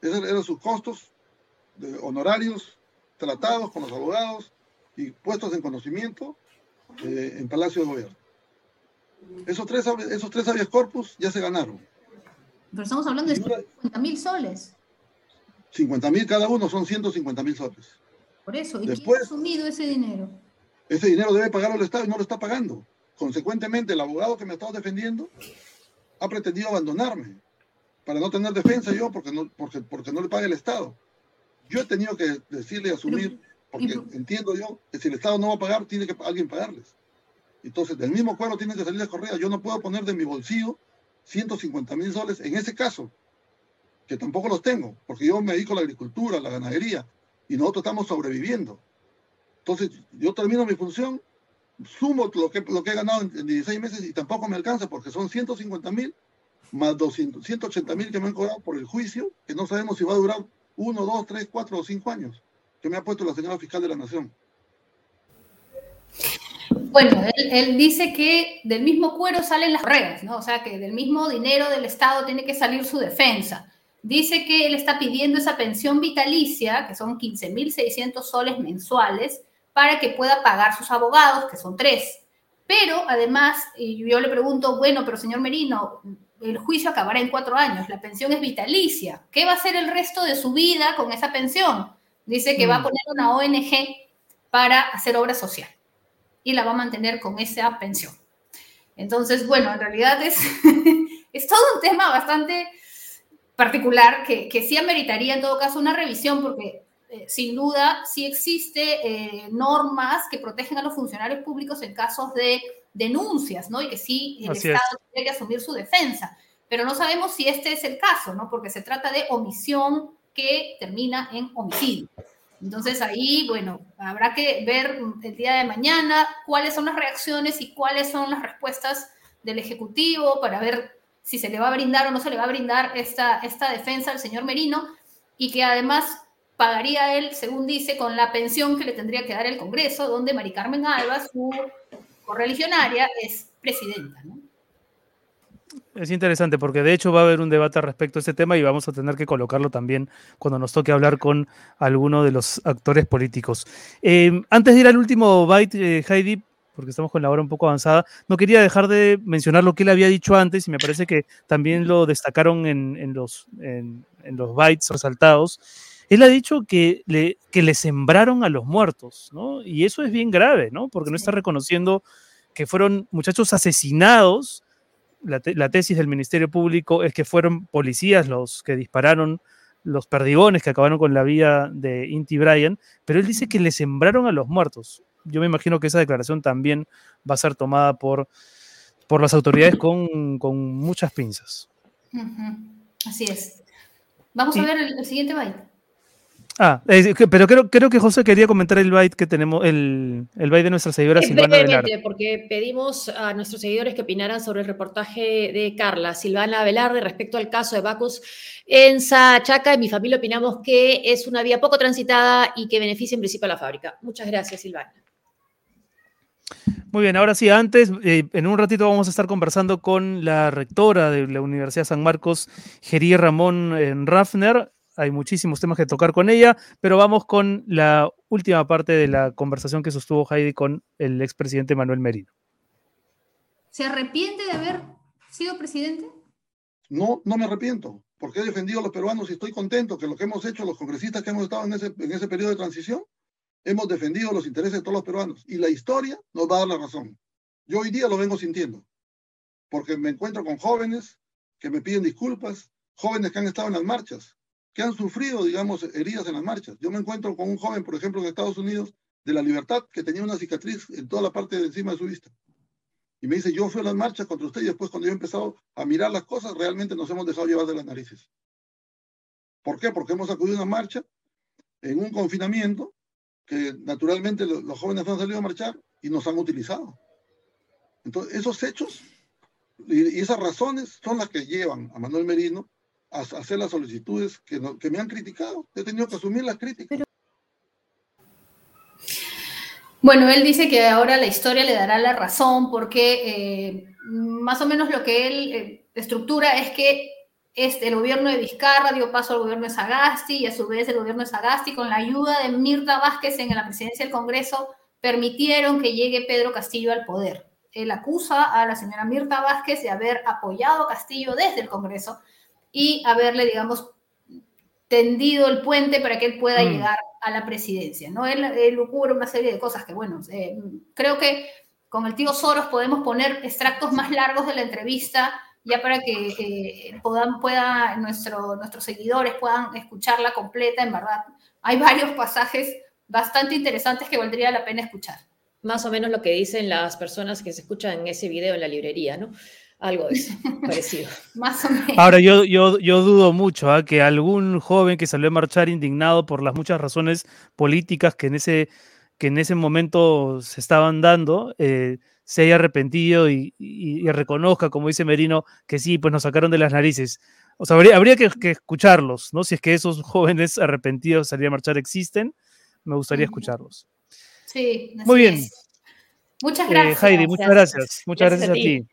Esos eran sus costos de honorarios tratados con los abogados y puestos en conocimiento eh, en Palacio de Gobierno. Esos tres, esos tres habeas corpus ya se ganaron. Pero estamos hablando de 50 mil soles. 50 mil cada uno son 150 mil soles. Por eso, ¿y Después, quién ha asumido ese dinero? Ese dinero debe pagarlo el Estado y no lo está pagando. Consecuentemente, el abogado que me ha estado defendiendo ha pretendido abandonarme para no tener defensa yo porque no, porque, porque no le paga el Estado. Yo he tenido que decirle, asumir, porque entiendo yo que si el Estado no va a pagar, tiene que alguien pagarles. Entonces, del mismo cuadro tiene que salir de correa. Yo no puedo poner de mi bolsillo 150 mil soles en ese caso, que tampoco los tengo, porque yo me dedico a la agricultura, a la ganadería, y nosotros estamos sobreviviendo. Entonces, yo termino mi función, sumo lo que, he ganado en, 16 meses y tampoco me alcanza, porque son 150 mil más 200, 180 mil que me han cobrado por el juicio, que no sabemos si va a durar uno, dos, tres, cuatro o cinco años, que me ha puesto la señora fiscal de la Nación. Bueno, él, dice que del mismo cuero salen las reglas, ¿no? O sea, que del mismo dinero del Estado tiene que salir su defensa. Dice que él está pidiendo esa pensión vitalicia, que son 15.600 soles mensuales, para que pueda pagar sus abogados, que son tres. Pero además, y yo le pregunto, bueno, pero señor Merino, el juicio acabará en cuatro años, la pensión es vitalicia. ¿Qué va a hacer el resto de su vida con esa pensión? Dice que va a mm. poner una ONG para hacer obra social y la va a mantener con esa pensión. Entonces, bueno, en realidad es, es todo un tema bastante particular que, que sí ameritaría en todo caso una revisión porque eh, sin duda sí existe eh, normas que protegen a los funcionarios públicos en casos de denuncias, ¿no? Y que sí el Estado tiene que asumir su defensa. Pero no sabemos si este es el caso, ¿no? Porque se trata de omisión que termina en homicidio. Entonces ahí, bueno, habrá que ver el día de mañana cuáles son las reacciones y cuáles son las respuestas del Ejecutivo para ver si se le va a brindar o no se le va a brindar esta, esta defensa al señor Merino y que además pagaría él, según dice, con la pensión que le tendría que dar el Congreso, donde Mari Carmen Alba, su correligionaria, es presidenta. ¿no? Es interesante porque de hecho va a haber un debate respecto a este tema y vamos a tener que colocarlo también cuando nos toque hablar con alguno de los actores políticos. Em, antes de ir al último byte, eh, Heidi, porque estamos con la hora un poco avanzada, no quería dejar de mencionar lo que él había dicho antes y me parece que también lo destacaron en, los, en, los bytes resaltados. Él ha dicho que le, que le sembraron a los muertos, ¿no? Y eso es bien grave, ¿no? Porque no está reconociendo que fueron muchachos asesinados la, tesis del Ministerio Público es que fueron policías los que dispararon los perdigones que acabaron con la vida de Inti Bryan, pero él dice que le sembraron a los muertos. Yo me imagino que esa declaración también va a ser tomada por, por las autoridades con, muchas pinzas. Así es. Vamos a ver el, el siguiente byte. Ah, pero creo, creo que José quería comentar el byte que tenemos, el, el byte de nuestra seguidora Silvana Velarde. porque pedimos a nuestros seguidores que opinaran sobre el reportaje de Carla Silvana Velarde respecto al caso de Bacus en Sachaca. En mi familia opinamos que es una vía poco transitada y que beneficia en principio a la fábrica. Muchas gracias, Silvana. Muy bien, ahora sí, antes, eh, en un ratito vamos a estar conversando con la rectora de la Universidad San Marcos, Gerí Ramón eh, Raffner hay muchísimos temas que tocar con ella, pero vamos con la última parte de la conversación que sostuvo Heidi con el expresidente Manuel Merino. ¿Se arrepiente de haber sido presidente? No, no me arrepiento, porque he defendido a los peruanos y estoy contento que lo que hemos hecho, los congresistas que hemos estado en ese, en ese periodo de transición, hemos defendido los intereses de todos los peruanos. Y la historia nos va a dar la razón. Yo hoy día lo vengo sintiendo, porque me encuentro con jóvenes que me piden disculpas, jóvenes que han estado en las marchas, que han sufrido, digamos, heridas en las marchas. Yo me encuentro con un joven, por ejemplo, en Estados Unidos, de la libertad, que tenía una cicatriz en toda la parte de encima de su vista. Y me dice, yo fui a las marchas contra usted y después cuando yo he empezado a mirar las cosas, realmente nos hemos dejado llevar de las narices. ¿Por qué? Porque hemos acudido a una marcha en un confinamiento que naturalmente los jóvenes han salido a marchar y nos han utilizado. Entonces, esos hechos y esas razones son las que llevan a Manuel Merino hacer las solicitudes que, que me han criticado. He tenido que asumir las críticas. Bueno, él dice que ahora la historia le dará la razón porque eh, más o menos lo que él eh, estructura es que este, el gobierno de Vizcarra dio paso al gobierno de Sagasti y a su vez el gobierno de Sagasti con la ayuda de Mirta Vázquez en la presidencia del Congreso permitieron que llegue Pedro Castillo al poder. Él acusa a la señora Mirta Vázquez de haber apoyado a Castillo desde el Congreso y haberle, digamos, tendido el puente para que él pueda mm. llegar a la presidencia, ¿no? Él, él ocurre una serie de cosas que, bueno, eh, creo que con el tío Soros podemos poner extractos más largos de la entrevista ya para que eh, puedan, pueda, nuestro, nuestros seguidores puedan escucharla completa, en verdad. Hay varios pasajes bastante interesantes que valdría la pena escuchar. Más o menos lo que dicen las personas que se escuchan en ese video en la librería, ¿no? Algo de eso, parecido. Más o menos. Ahora, yo, yo, yo dudo mucho ¿ah? que algún joven que salió a marchar indignado por las muchas razones políticas que en ese, que en ese momento se estaban dando, eh, se haya arrepentido y, reconozca, como dice Merino, que sí, pues nos sacaron de las narices. O sea, habría, que, escucharlos, ¿no? Si es que esos jóvenes arrepentidos salir a marchar existen, me gustaría escucharlos. Sí, muy bien. Muchas eh, gracias. Heidi, muchas gracias. Muchas gracias, a ti.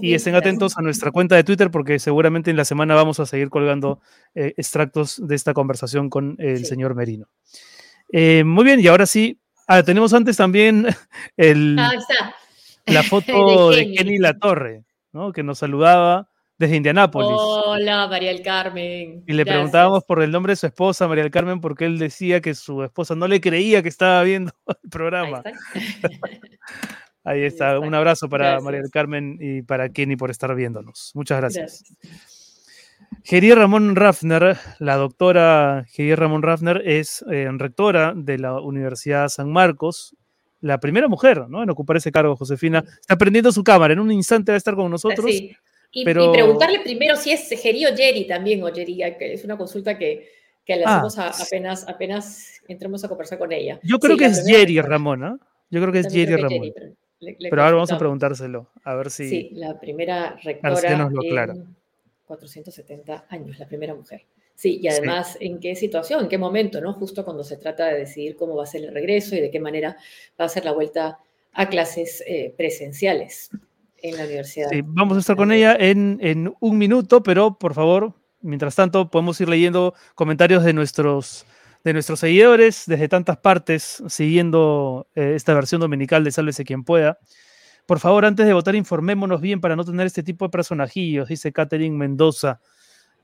Y estén atentos a nuestra cuenta de Twitter porque seguramente en la semana vamos a seguir colgando eh, extractos de esta conversación con el señor Merino. Eh, muy bien, y ahora sí, ah, tenemos antes también el, ah, la foto de Kenny. La Torre, ¿no? que nos saludaba desde Indianápolis. Hola, María del Carmen. Y le preguntábamos por el nombre de su esposa, María del Carmen, porque él decía que su esposa no le creía que estaba viendo el programa. Ahí está. Un abrazo para María del Carmen y para Kenny por estar viéndonos. Muchas gracias. gracias. Ramón Raffner, la doctora Gerier Ramón Raffner, es eh, rectora de la Universidad San Marcos, la primera mujer ¿no? en ocupar ese cargo, Josefina. Está prendiendo su cámara, en un instante va a estar con nosotros. Sí. Y, preguntarle primero si es Geri o Jerry también, o Jerry, que es una consulta que, que le ah, hacemos apenas, apenas entremos a conversar con ella. Yo creo que es Jerry Ramón, ¿no? Yo creo que es Jerry Ramón. pero, ahora vamos a preguntárselo, a ver si... Sí, la primera rectora nos lo en 470 años, la primera mujer. Sí, y además, ¿en qué situación, en qué momento, no? Justo cuando se trata de decidir cómo va a ser el regreso y de qué manera va a ser la vuelta a clases eh, presenciales en la universidad. Sí, vamos a estar con ella en, en, un minuto, pero por favor, mientras tanto, podemos ir leyendo comentarios de nuestros, de nuestros seguidores desde tantas partes, siguiendo eh, esta versión dominical de Sálvese quien pueda. Por favor, antes de votar, informémonos bien para no tener este tipo de personajillos, dice Catherine Mendoza.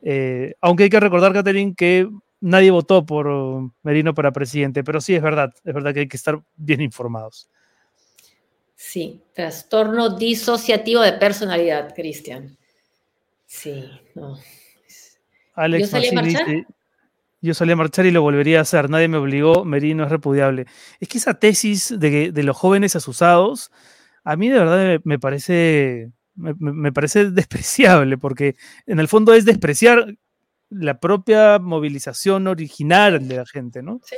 Eh, aunque hay que recordar, Catherine, que nadie votó por Merino para presidente, pero sí es verdad, es verdad que hay que estar bien informados. Sí, trastorno disociativo de personalidad, Cristian. Sí, no. Alex ¿Yo salí a marchar? Yo salí a marchar y lo volvería a hacer. Nadie me obligó, Merino es repudiable. Es que esa tesis de, de los jóvenes asusados, a mí de verdad me, parece, me, parece despreciable, porque en el fondo es despreciar la propia movilización original de la gente, ¿no? Sí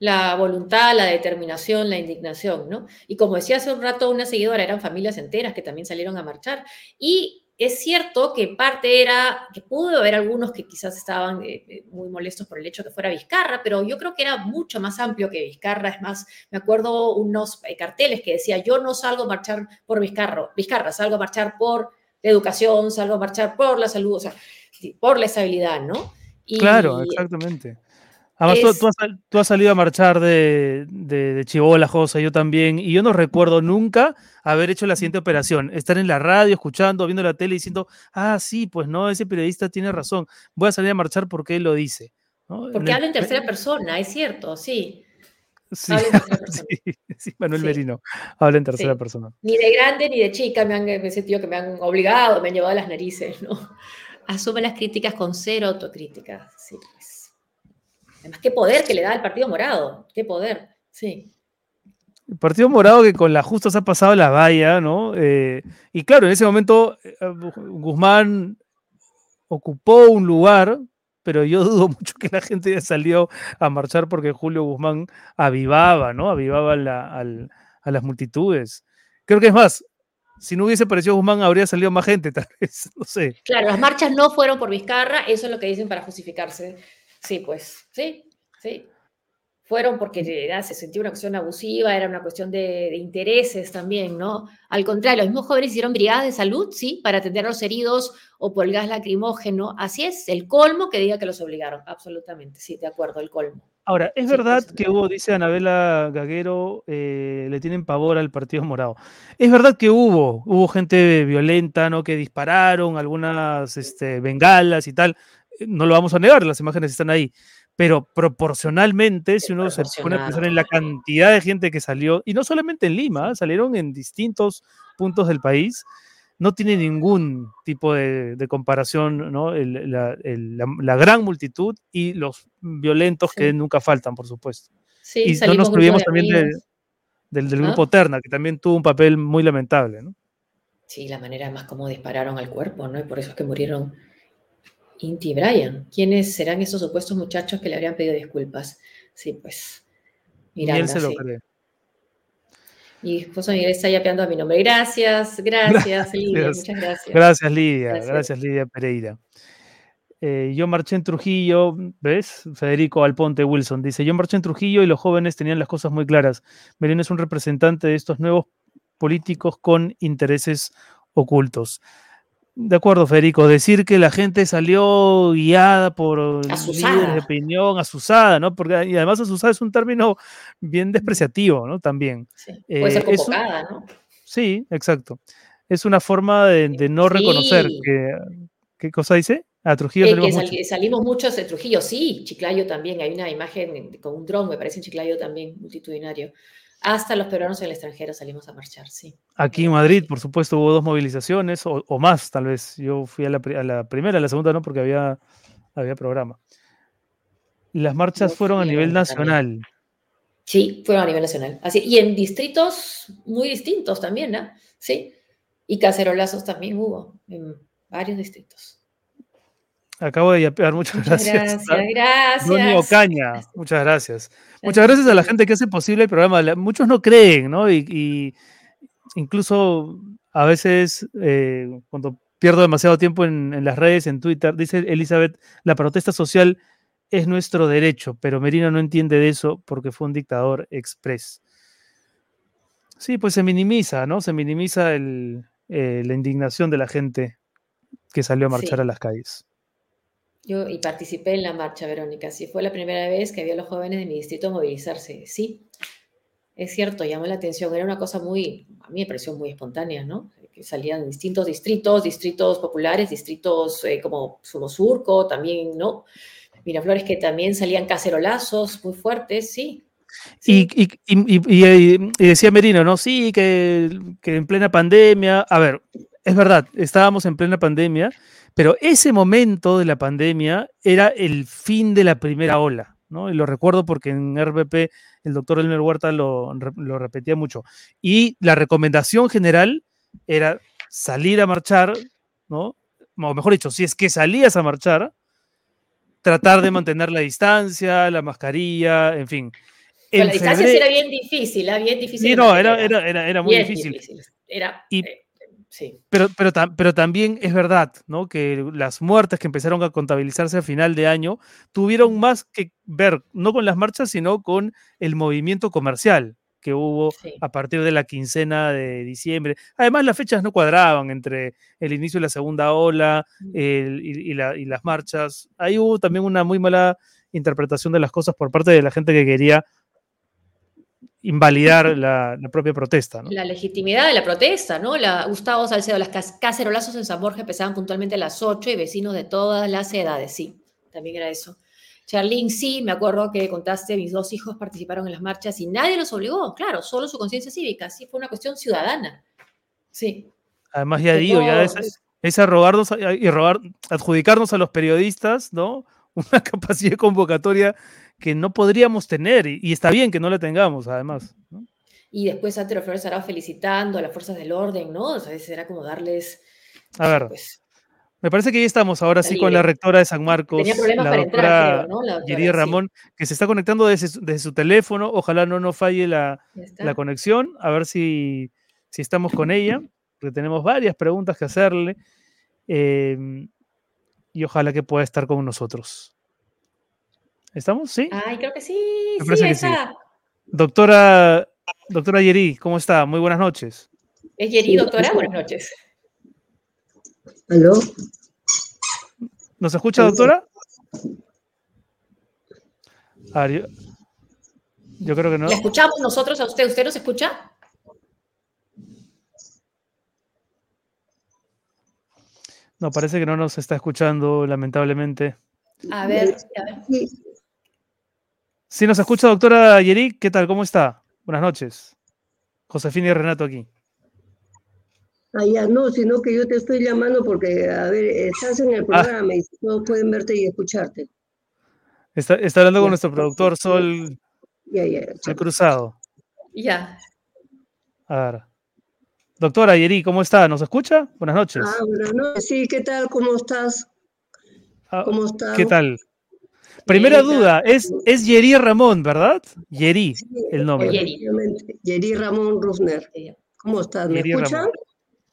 la voluntad, la determinación, la indignación, ¿no? Y como decía hace un rato una seguidora, eran familias enteras que también salieron a marchar. Y es cierto que parte era, que pudo haber algunos que quizás estaban eh, eh, muy molestos por el hecho de que fuera Vizcarra, pero yo creo que era mucho más amplio que Vizcarra. Es más, me acuerdo unos eh, carteles que decía, yo no salgo a marchar por Vizcarra, Vizcarra, salgo a marchar por la educación, salgo a marchar por la salud, o sea, por la estabilidad, ¿no? claro, exactamente. Además, tú, has, salido a marchar de, de, de Chibola, José, yo también, y yo no recuerdo nunca haber hecho la siguiente operación, estar en la radio, escuchando, viendo la tele, diciendo, ah, sí, pues no, ese periodista tiene razón, voy a salir a marchar porque él lo dice. Porque habla en tercera persona, es cierto, sí. Sí, sí, Manuel Merino habla en tercera persona. Ni de grande ni de chica me han sentido que me han obligado, me han llevado a las narices, ¿no? Asume las críticas con cero autocrítica, sí. Además, qué poder que le da al Partido Morado, qué poder, sí. El Partido Morado que con la justa se ha pasado la valla, ¿no? Eh, y claro, en ese momento eh, Guzmán ocupó un lugar, pero yo dudo mucho que la gente haya salido a marchar porque Julio Guzmán avivaba, ¿no? Avivaba a las multitudes. Creo que es más, si no hubiese aparecido Guzmán, habría salido más gente, tal vez, no sé. Claro, las marchas no fueron por Vizcarra, eso es lo que dicen para justificarse. Sí, pues, sí, sí fueron porque se sentía una cuestión abusiva, era una cuestión de, intereses también, ¿no? Al contrario, los mismos jóvenes hicieron brigadas de salud, sí, para atender a los heridos o por el gas lacrimógeno. Así es, el colmo que diga que los obligaron, absolutamente, sí, de acuerdo, el colmo. Ahora, es verdad que hubo, dice Anabela Gaguero, eh, le tienen pavor al Partido Morado. Es verdad que hubo, hubo gente violenta, ¿no? Que dispararon algunas este, bengalas y tal. No lo vamos a negar, las imágenes están ahí pero proporcionalmente, si uno se pone a pensar en la cantidad de gente que salió, y no solamente en Lima, salieron en distintos puntos del país, no tiene ningún tipo de, comparación, ¿no? la, gran multitud y los violentos que nunca faltan, por supuesto. Sí, y no nos olvidemos también del, ¿Ah? grupo Terna, que también tuvo un papel muy lamentable, ¿no? Sí, la manera más como dispararon al cuerpo, ¿no? Y por eso es que murieron Inti Brian. ¿Quiénes serán esos supuestos muchachos que le habrían pedido disculpas? Sí, pues. Miranda, y él se lo cree. Mi esposo Miguel está yapeando a mi nombre. Gracias, gracias, Lidia. Muchas gracias. Gracias, Lidia. Gracias, Lidia Pereira. Eh, yo marché en Trujillo, ¿ves? Federico Alponte Wilson dice: Yo marché en Trujillo y los jóvenes tenían las cosas muy claras. Merino es un representante de estos nuevos políticos con intereses ocultos. De acuerdo, Federico. Decir que la gente salió guiada por líderes de opinión, asusada, ¿no? Porque y además asusada es un término bien despreciativo, ¿no? También. Sí. Puede ser eh, convocada, ¿no? Sí, exacto. Es una forma de, no reconocer que. ¿Qué cosa dice? A Trujillo eh, salimos, mucho. salimos muchos de Trujillo, sí. Chiclayo también. Hay una imagen con un dron, me parece en Chiclayo también, multitudinario. Hasta los peruanos en el extranjero salimos a marchar, sí. Aquí en Madrid, por supuesto, hubo dos movilizaciones, o, más tal vez. Yo fui a la, primera, a la segunda no, porque había, había programa. Las marchas fueron a nivel nacional. Sí, fueron a nivel nacional. Así, y en distritos muy distintos también, ¿no? Sí. Y cacerolazos también hubo en varios distritos. Acabo de yapear, muchas, gracias. Gracias, gracias. Ocaña, muchas gracias. Muchas gracias a la gente que hace posible el programa. Muchos no creen, ¿no? Y, incluso a veces eh, cuando pierdo demasiado tiempo en, las redes, en Twitter, dice Elizabeth, la protesta social es nuestro derecho, pero Merino no entiende de eso porque fue un dictador express. Sí, pues se minimiza, ¿no? Se minimiza eh, la indignación de la gente que salió a marchar a las calles. Yo y participé en la marcha, Verónica. Sí, fue la primera vez que había los jóvenes de mi distrito movilizarse. Sí, es cierto, llamó la atención. Era una cosa muy, a mí me pareció muy espontánea, ¿no? Que salían distintos distritos, distritos populares, distritos eh, como Sumosurco, también, ¿no? Miraflores que también salían cacerolazos muy fuertes, sí. Y, y, decía Merino, ¿no? Sí, que, que en plena pandemia, a ver, es verdad, estábamos en plena pandemia pero ese momento de la pandemia era el fin de la primera ola, ¿no? Y lo recuerdo porque en RBP el doctor Elmer Huerta lo, repetía mucho. Y la recomendación general era salir a marchar, ¿no? O mejor dicho, si es que salías a marchar, tratar de mantener la distancia, la mascarilla, en fin. la distancia sí era bien difícil, era ¿ah? bien difícil. Sí, no, era, era, era, muy difícil. Era, eh, pero, pero, pero también es verdad, ¿no? Que las muertes que empezaron a contabilizarse a final de año tuvieron más que ver, no con las marchas, sino con el movimiento comercial que hubo a partir de la quincena de diciembre. Además, las fechas no cuadraban entre el inicio de la segunda ola y, y las marchas. Ahí hubo también una muy mala interpretación de las cosas por parte de la gente que quería invalidar la, propia protesta. La legitimidad de la protesta, ¿no? La, Gustavo Salcedo, las cacerolazos en San Borja empezaban puntualmente a las 8 y vecinos de todas las edades, sí, también era eso. Charlene, sí, me acuerdo que contaste, mis dos hijos participaron en las marchas y nadie los obligó, claro, solo su conciencia cívica, sí, fue una cuestión ciudadana. Sí. Además, ya digo, ya es, es arrogarnos y robar, adjudicarnos a los periodistas, ¿no? Una capacidad convocatoria que no podríamos tener y, está bien que no la tengamos, además. Y después ante los Flores Arao felicitando a las fuerzas del orden, ¿no? O sea, era como darles... A ver, pues, me parece que ya estamos ahora sí con la rectora de San Marcos, la doctora entrar, Ramón, que se está conectando desde, su teléfono. Ojalá no nos falle la, conexión. A ver si, si estamos con ella. porque tenemos varias preguntas que hacerle em, y ojalá que pueda estar con nosotros. ¿Estamos? ¿Sí? Ay, creo que sí. sí, está. Doctora, doctora Yeri, ¿cómo está? Muy buenas noches. ¿Es Yeri, doctora? Buenas noches. ¿Aló? ¿Nos escucha, doctora? yo, creo que no. ¿Le escuchamos nosotros a usted? ¿Usted nos escucha? No, parece que no nos está escuchando, lamentablemente. A ver, a ver. Sí, nos escucha, doctora Yeri. ¿Qué tal? ¿Cómo está? Buenas noches. Josefina y Renato aquí. Ah, ya, no, sino que yo te estoy llamando porque, a ver, estás en el ah. programa y no pueden verte y escucharte. Está, hablando con nuestro productor Sol, ya, ya, Sol Cruzado. Ya. A ver. Doctora Yeri, ¿cómo está? ¿Nos escucha? Buenas noches. Ah, buenas noches. Sí, ¿qué tal? ¿Cómo estás? Ah, ¿Cómo estás? ¿Qué tal? Primera duda, es, es Yeri Ramón, ¿verdad? Yeri, el nombre. Yeri. Yeri Ramón Rufner. ¿Cómo estás? ¿Me escuchan?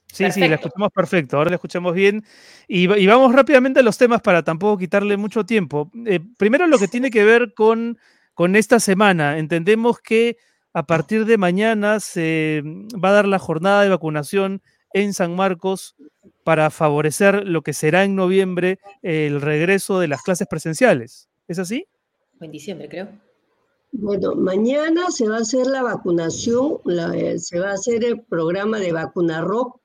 Sí, sí, la escuchamos perfecto, ahora la escuchamos bien. Y, vamos rápidamente a los temas para tampoco quitarle mucho tiempo. Eh, primero lo que tiene que ver con, con esta semana. Entendemos que a partir de mañana se va a dar la jornada de vacunación en San Marcos para favorecer lo que será en noviembre el regreso de las clases presenciales. ¿Es así? En diciembre, creo. Bueno, mañana se va a hacer la vacunación, eh, se va a hacer el programa de vacuna rock.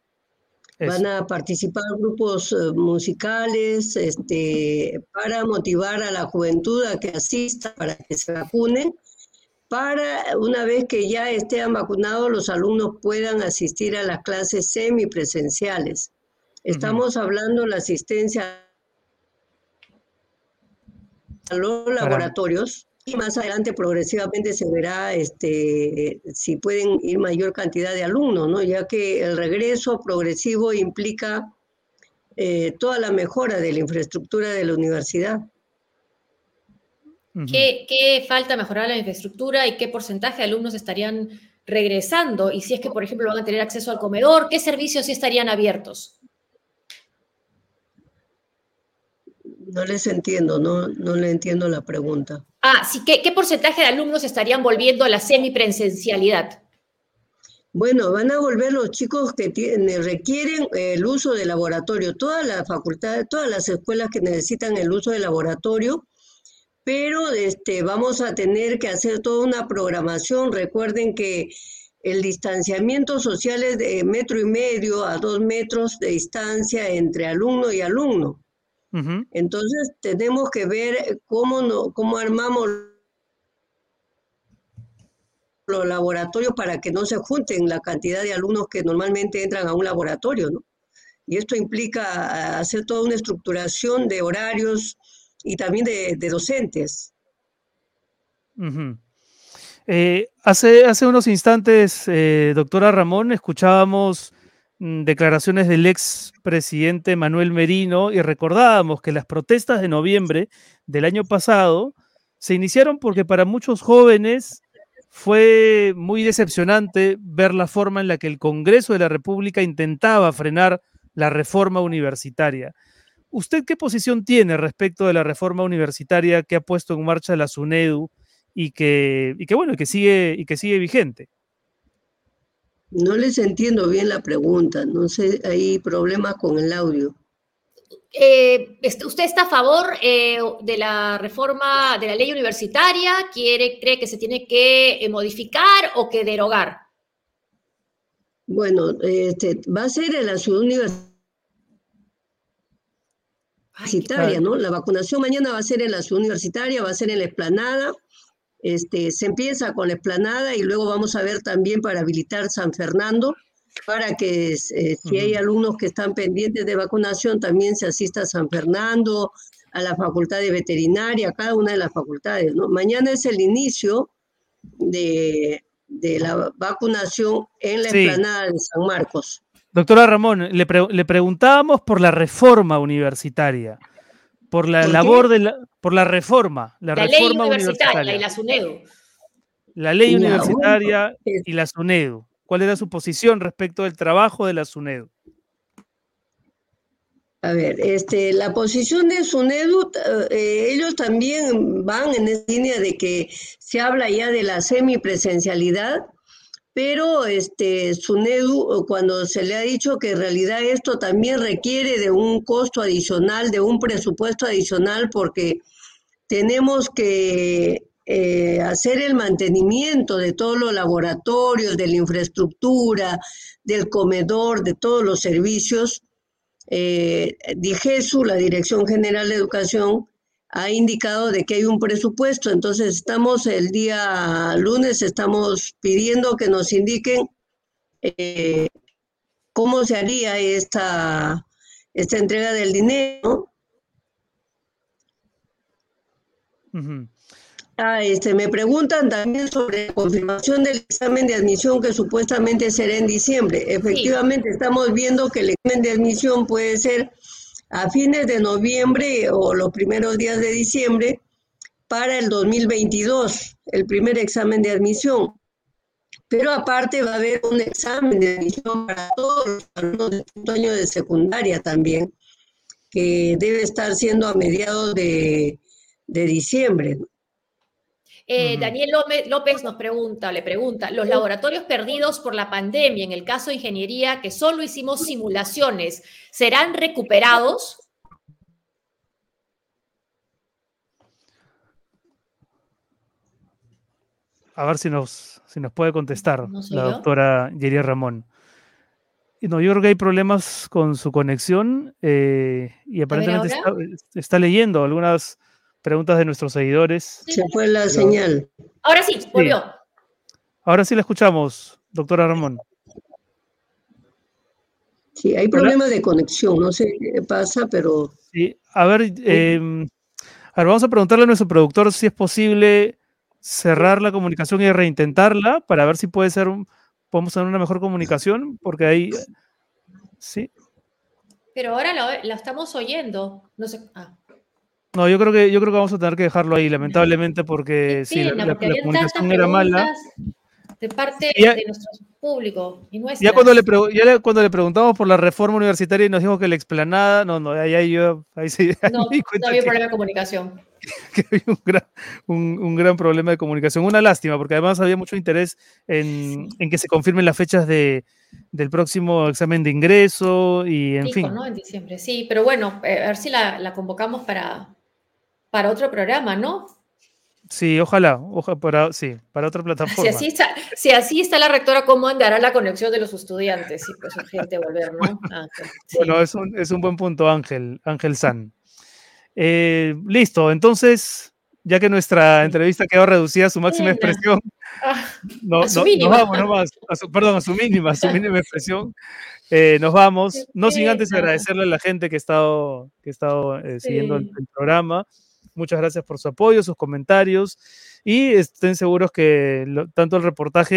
Van a participar grupos eh, musicales este, para motivar a la juventud a que asista, para que se vacunen, para una vez que ya estén vacunados los alumnos puedan asistir a las clases semipresenciales. Estamos hablando de la asistencia a los laboratorios y más adelante progresivamente se verá este, si pueden ir mayor cantidad de alumnos, ¿no? ya que el regreso progresivo implica eh, toda la mejora de la infraestructura de la universidad. ¿Qué, ¿Qué, falta mejorar la infraestructura y qué porcentaje de alumnos estarían regresando? Y si es que, por ejemplo, van a tener acceso al comedor, ¿qué servicios sí estarían abiertos? No les entiendo, no, no le entiendo la pregunta. Ah, sí, ¿qué, porcentaje de alumnos estarían volviendo a la semipresencialidad? Bueno, van a volver los chicos que requieren el uso de laboratorio, todas las facultades, todas las escuelas que necesitan el uso de laboratorio, pero este, vamos a tener que hacer toda una programación. Recuerden que el distanciamiento social es de metro y medio a dos metros de distancia entre alumno y alumno. Entonces tenemos que ver cómo, no, cómo armamos los laboratorios para que no se junten la cantidad de alumnos que normalmente entran a un laboratorio, ¿no? Y esto implica hacer toda una estructuración de horarios y también de, docentes. Eh, hace, hace unos instantes, eh, doctora Ramón, escuchábamos declaraciones del ex presidente Manuel Merino y recordábamos que las protestas de noviembre del año pasado se iniciaron porque para muchos jóvenes fue muy decepcionante ver la forma en la que el Congreso de la República intentaba frenar la reforma universitaria. ¿Usted qué posición tiene respecto de la reforma universitaria que ha puesto en marcha la SUNEDU y que, y que bueno, que sigue, y que sigue vigente? No les entiendo bien la pregunta, no sé, hay problemas con el audio. Eh, ¿Usted está a favor eh, de la reforma de la ley universitaria? ¿Quiere, ¿Cree que se tiene que eh, modificar o que derogar? Bueno, este, va a ser en la ciudad universitaria, ¿no? La vacunación mañana va a ser en la ciudad universitaria, va a ser en la explanada. Este, se empieza con la esplanada y luego vamos a ver también para habilitar San Fernando, para que eh, si hay alumnos que están pendientes de vacunación, también se asista a San Fernando, a la Facultad de Veterinaria, a cada una de las facultades. ¿no? Mañana es el inicio de, la vacunación en la explanada de San Marcos. Doctora Ramón, le, le preguntábamos por la reforma universitaria por la labor de la, por la reforma, la, reforma ley universitaria, y la SUNEDU. La ley universitaria y la SUNEDU. cuál era su posición respecto del trabajo de la SUNEDU. A ver, este, la posición de SUNEDU, eh, ellos también van en esa línea de que se habla ya de la semipresencialidad, pero este, SUNEDU, cuando se le ha dicho que en realidad esto también requiere de un costo adicional, de un presupuesto adicional, porque tenemos que eh, hacer el mantenimiento de todos los laboratorios, de la infraestructura, del comedor, de todos los servicios, eh, DIGESU, la Dirección General de Educación, ha indicado de que hay un presupuesto. Entonces, estamos el día lunes, estamos pidiendo que nos indiquen eh, cómo se haría esta, esta entrega del dinero. Ah, este, me preguntan también sobre la confirmación del examen de admisión que supuestamente será en diciembre. Efectivamente, estamos viendo que el examen de admisión puede ser a fines de noviembre o los primeros días de diciembre para el 2022, el primer examen de admisión. Pero aparte va a haber un examen de admisión para todos los alumnos de quinto año de secundaria también, que debe estar siendo a mediados de, de diciembre. Eh, Daniel López nos pregunta, le pregunta, los laboratorios perdidos por la pandemia, en el caso de ingeniería, que solo hicimos simulaciones, ¿serán recuperados? A ver si nos, si nos puede contestar la doctora Yeria Ramón. No, yo creo que hay problemas con su conexión eh, y aparentemente está, leyendo algunas preguntas de nuestros seguidores. Se fue la señal. Ahora sí, volvió. Ahora sí la escuchamos, doctora Ramón. Sí, hay problemas de conexión, no sé qué pasa, pero... Sí, a ver, a ver, vamos a preguntarle a nuestro productor si es posible cerrar la comunicación y reintentarla para ver si puede ser, podemos tener una mejor comunicación, porque ahí, sí. Pero ahora la, estamos oyendo, no sé, ah. No, yo creo que yo creo que vamos a tener que dejarlo ahí, lamentablemente, porque sí, la, comunicación era mala. De parte de nuestro público y nuestra. Ya cuando le, ya cuando le preguntamos por la reforma universitaria y nos dijo que la explanada, no, no, ahí, yo, ahí sí. no, no había problema de comunicación. Que había un gran, un, gran, problema de comunicación. Una lástima, porque además había mucho interés en, en que se confirmen las fechas de, del próximo examen de ingreso y en fin. ¿no? En diciembre, sí, pero bueno, eh, a ver si la, la convocamos para, para otro programa, ¿no? Sí, ojalá, ojalá para, sí, para otra plataforma. Si así, está, si así está la rectora, ¿cómo andará la conexión de los estudiantes? Sí, pues urgente volver, ¿no? Ah, bueno, es un, es un, buen punto, Ángel, Ángel San. Eh, listo, entonces, ya que nuestra entrevista quedó reducida a su máxima expresión, ah, no, a su mínima. nos vamos, perdón, a su mínima, a su mínima expresión, eh, nos vamos, no sin antes agradecerle a la gente que ha estado, que ha estado eh, siguiendo el programa. Muchas gracias por su apoyo, sus comentarios y estén seguros que tanto el reportaje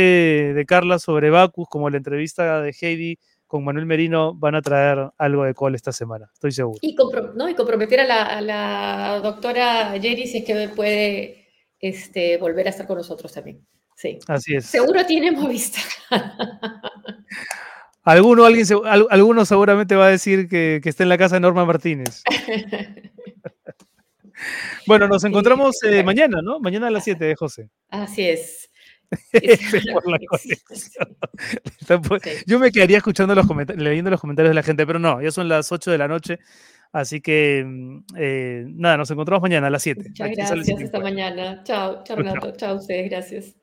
de Carla sobre Bacus como la entrevista de Heidi con Manuel Merino van a traer algo de col esta semana, estoy seguro. Y, comprometer a la, doctora Jerry si es que puede este, volver a estar con nosotros también. Sí. Así es. Seguro tiene vista. Alguno, alguien, alguno seguramente va a decir que, que está en la casa de Norma Martínez. Bueno, nos encontramos eh, mañana, ¿no? Mañana a las 7, eh, José. Así es. Yo me quedaría escuchando los comentarios, leyendo los comentarios de la gente, pero no, ya son las 8 de la noche. Así que mm, eh, nada, nos encontramos mañana a las 7. Muchas gracias, hasta mañana. Chao, chao chao a ustedes, gracias.